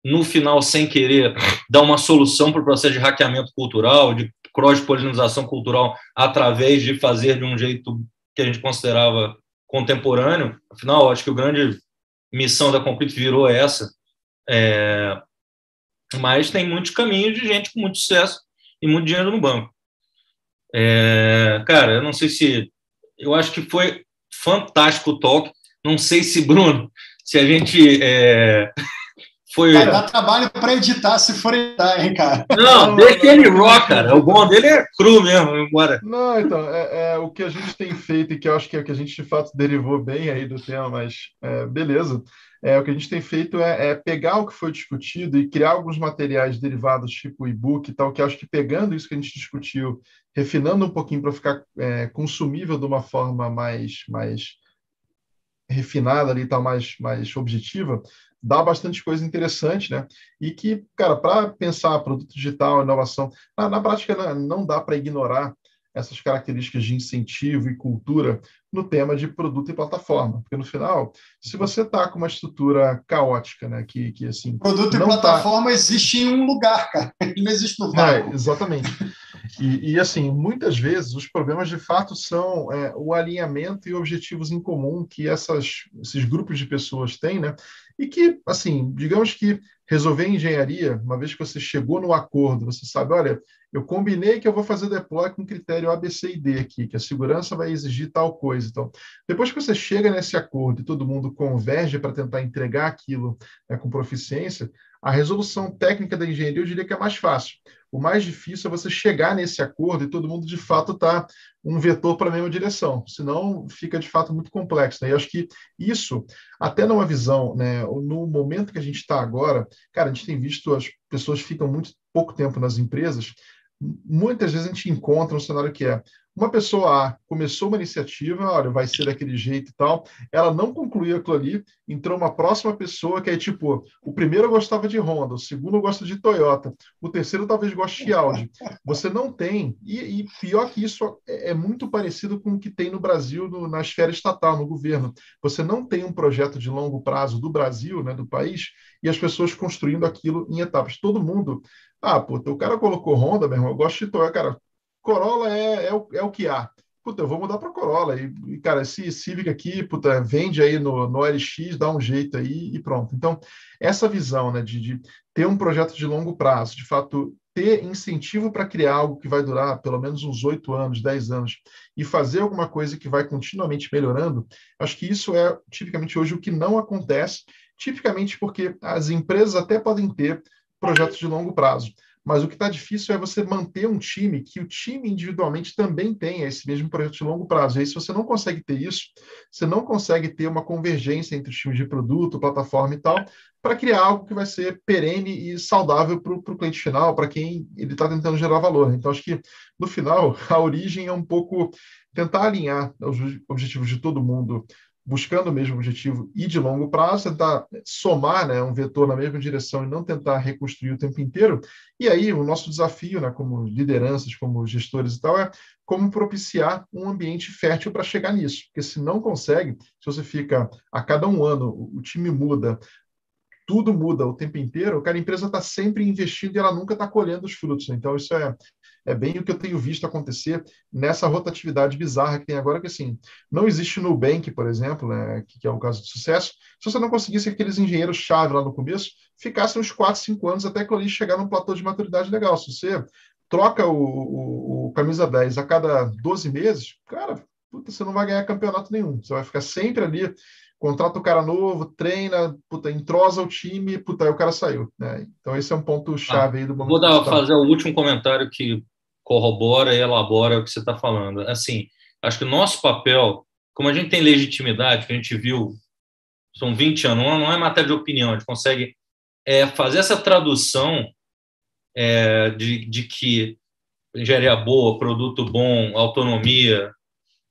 no final sem querer dar uma solução para o processo de hackeamento cultural, de cross-polinização cultural através de fazer de um jeito que a gente considerava contemporâneo. Afinal, acho que o grande missão da Concrete virou essa. É, mas tem muitos caminhos de gente com muito sucesso e muito dinheiro no banco. É, cara, eu não sei se. Eu acho que foi fantástico o talk. Não sei se, Bruno, se a gente. É, foi... Vai dar trabalho para editar se for editar, hein, cara? Não, não deixa ele rock, cara. O bom dele é cru mesmo, embora. Não, então, é, é, o que a gente tem feito e que eu acho que é o que a gente de fato derivou bem aí do tema, mas é, beleza é, o que a gente tem feito é, é, pegar o que foi discutido e criar alguns materiais derivados, tipo e-book e tal, que acho que pegando isso que a gente discutiu, refinando um pouquinho para ficar é, consumível de uma forma mais, mais refinada ali, tal, mais, mais objetiva, dá bastante coisa interessante, né? E que, cara, para pensar produto digital, inovação, na, na prática não, não dá para ignorar essas características de incentivo e cultura no tema de produto e plataforma. Porque no final, se você está com uma estrutura caótica, né, que, que assim. Produto e tá plataforma tá... existe em um lugar, cara. Ele não existe no vácuo. É, exatamente. E, e, assim, muitas vezes os problemas de fato são é, o alinhamento e objetivos em comum que essas, esses grupos de pessoas têm, né? E que, assim, digamos que resolver engenharia, uma vez que você chegou no acordo, você sabe, olha, eu combinei que eu vou fazer deploy com critério A, B, C e D aqui, que a segurança vai exigir tal coisa. Então, depois que você chega nesse acordo e todo mundo converge para tentar entregar aquilo né, com proficiência, a resolução técnica da engenharia eu diria que é mais fácil. O mais difícil é você chegar nesse acordo e todo mundo de fato está um vetor para a mesma direção, senão fica de fato muito complexo. Né? E acho que isso, até numa visão, né, no momento que a gente está agora, cara, a gente tem visto as pessoas ficam muito pouco tempo nas empresas muitas vezes a gente encontra um cenário que é uma pessoa A começou uma iniciativa, olha, vai ser daquele jeito e tal, ela não concluiu aquilo ali, entrou uma próxima pessoa que é tipo, o primeiro gostava de Honda, o segundo gosta de Toyota, o terceiro talvez goste de Audi. Você não tem, e, e pior que isso, é, é, muito parecido com o que tem no Brasil, no, na esfera estatal, no governo. Você não tem um projeto de longo prazo do Brasil, né, do país, e as pessoas construindo aquilo em etapas. Todo mundo ah, puta, o cara colocou Honda, meu irmão, eu gosto de Toyota, cara. Corolla é, é, o, é o que há. Puta, eu vou mudar para Corolla. E, e, cara, esse Civic aqui, puta, vende aí no, no LX, dá um jeito aí e pronto. Então, essa visão, né, de, de ter um projeto de longo prazo, de fato, ter incentivo para criar algo que vai durar pelo menos uns oito anos, dez anos, e fazer alguma coisa que vai continuamente melhorando, acho que isso é tipicamente hoje o que não acontece, tipicamente porque as empresas até podem ter projetos de longo prazo. Mas o que está difícil é você manter um time que o time individualmente também tenha esse mesmo projeto de longo prazo. E aí, se você não consegue ter isso, você não consegue ter uma convergência entre os times de produto, plataforma e tal, para criar algo que vai ser perene e saudável para o cliente final, para quem ele está tentando gerar valor. Então, acho que, no final, a origem é um pouco tentar alinhar os objetivos de todo mundo buscando o mesmo objetivo e de longo prazo, tentar somar né, um vetor na mesma direção e não tentar reconstruir o tempo inteiro. E aí, o nosso desafio, né, como lideranças, como gestores e tal, é como propiciar um ambiente fértil para chegar nisso. Porque se não consegue, se você fica a cada um ano, o time muda, tudo muda o tempo inteiro, cara, a empresa está sempre investindo e ela nunca está colhendo os frutos. Então, isso é, é bem o que eu tenho visto acontecer nessa rotatividade bizarra que tem agora, que assim, não existe no Nubank, por exemplo, né, que, que é um caso de sucesso, se você não conseguisse aqueles engenheiros-chave lá no começo, ficassem uns 4, 5 anos até que ali chegar num platô de maturidade legal. Se você troca o, o, o camisa 10 a cada 12 meses, cara, puta, você não vai ganhar campeonato nenhum. Você vai ficar sempre ali contrata o cara novo, treina, puta, entrosa o time, puta, aí o cara saiu. Né? Então esse é um ponto chave ah, aí do momento. Vou dar, fazer o último comentário que corrobora e elabora o que você está falando. Assim, acho que o nosso papel, como a gente tem legitimidade, que a gente viu, são 20 anos, não é matéria de opinião, a gente consegue é, fazer essa tradução é, de, de que engenharia boa, produto bom, autonomia,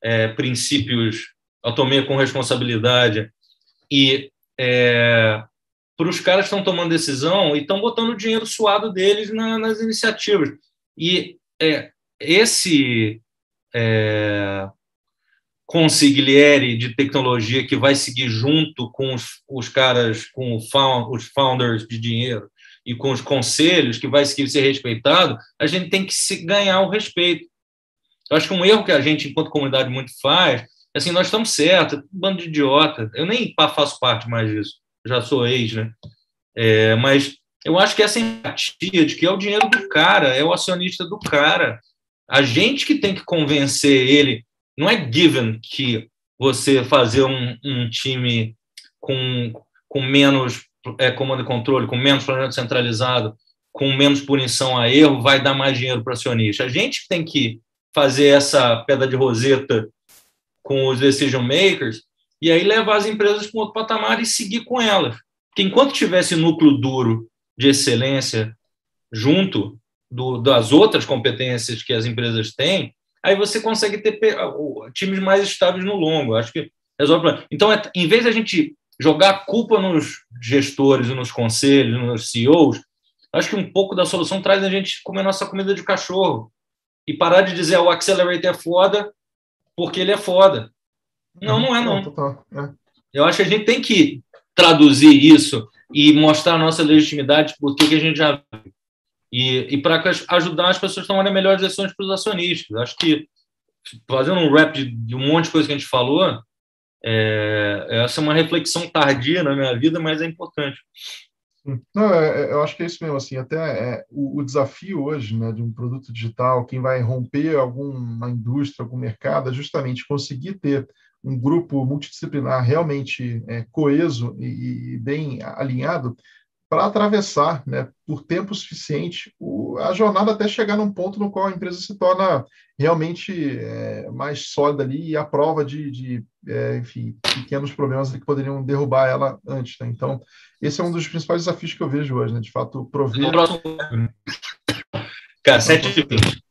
é, princípios, autonomia com responsabilidade, e é, para os caras que estão tomando decisão e estão botando o dinheiro suado deles na, nas iniciativas. E é, esse é, consigliere de tecnologia que vai seguir junto com os, os caras, com found, os founders de dinheiro e com os conselhos que vai seguir ser respeitado, a gente tem que se ganhar o respeito. Eu acho que um erro que a gente, enquanto comunidade, muito faz, é assim, nós estamos certos, bando de idiota. Eu nem faço parte mais disso, já sou ex, né? É, mas eu acho que essa empatia de que é o dinheiro do cara, é o acionista do cara. A gente que tem que convencer ele. Não é given que você fazer um, um time com, com menos é, comando e controle, com menos planejamento centralizado, com menos punição a erro, vai dar mais dinheiro para o acionista. A gente tem que fazer essa pedra de roseta com os decision makers e aí levar as empresas para um outro patamar e seguir com elas. Porque enquanto tivesse núcleo duro de excelência junto do, das outras competências que as empresas têm, aí você consegue ter times mais estáveis no longo. Acho que resolve o problema. Então, é, em vez da gente jogar a culpa nos gestores, nos conselhos, nos CEOs, acho que um pouco da solução traz a gente comer nossa comida de cachorro. e parar de dizer o Accelerator é foda porque ele é foda. Não, não é não. É. Eu acho que a gente tem que traduzir isso e mostrar a nossa legitimidade por que a gente já e, e para ajudar as pessoas a tomarem melhores decisões para os acionistas. Acho que, fazendo um rap de, de, um monte de coisa que a gente falou, é, essa é uma reflexão tardia na minha vida, mas é importante. Não, é, é, eu acho que é isso mesmo, assim, até é, o, o, desafio hoje, né, de um produto digital, quem vai romper alguma indústria, algum mercado, é justamente conseguir ter um grupo multidisciplinar realmente é, coeso e, e, bem alinhado para atravessar, né, por tempo suficiente, o, a jornada até chegar num ponto no qual a empresa se torna realmente é, mais sólida ali e a prova de, de é, enfim, pequenos problemas que poderiam derrubar ela antes. Né? Então, esse é um dos principais desafios que eu vejo hoje, né? de fato, prover. Cara, 7 de 20.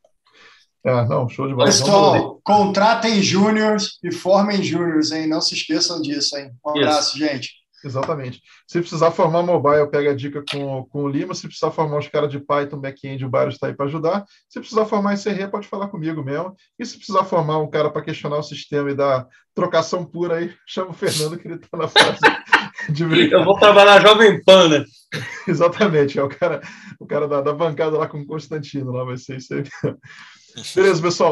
É, não, show de bola. Pessoal, contratem júniores e formem júniores, hein? Não se esqueçam disso, hein? Um abraço, Isso. gente. Exatamente. Se precisar formar mobile, pega a dica com, com o Lima. Se precisar formar os caras de Python, back-end, o Bairro está aí para ajudar. Se precisar formar SRE, pode falar comigo mesmo. E se precisar formar um cara para questionar o sistema e dar trocação pura aí, chama o Fernando, que ele está na fase de brincar. Eu vou trabalhar Jovem Pan, né? Exatamente, é o cara, o cara da, da bancada lá com o Constantino, lá vai ser isso aí. Beleza, pessoal.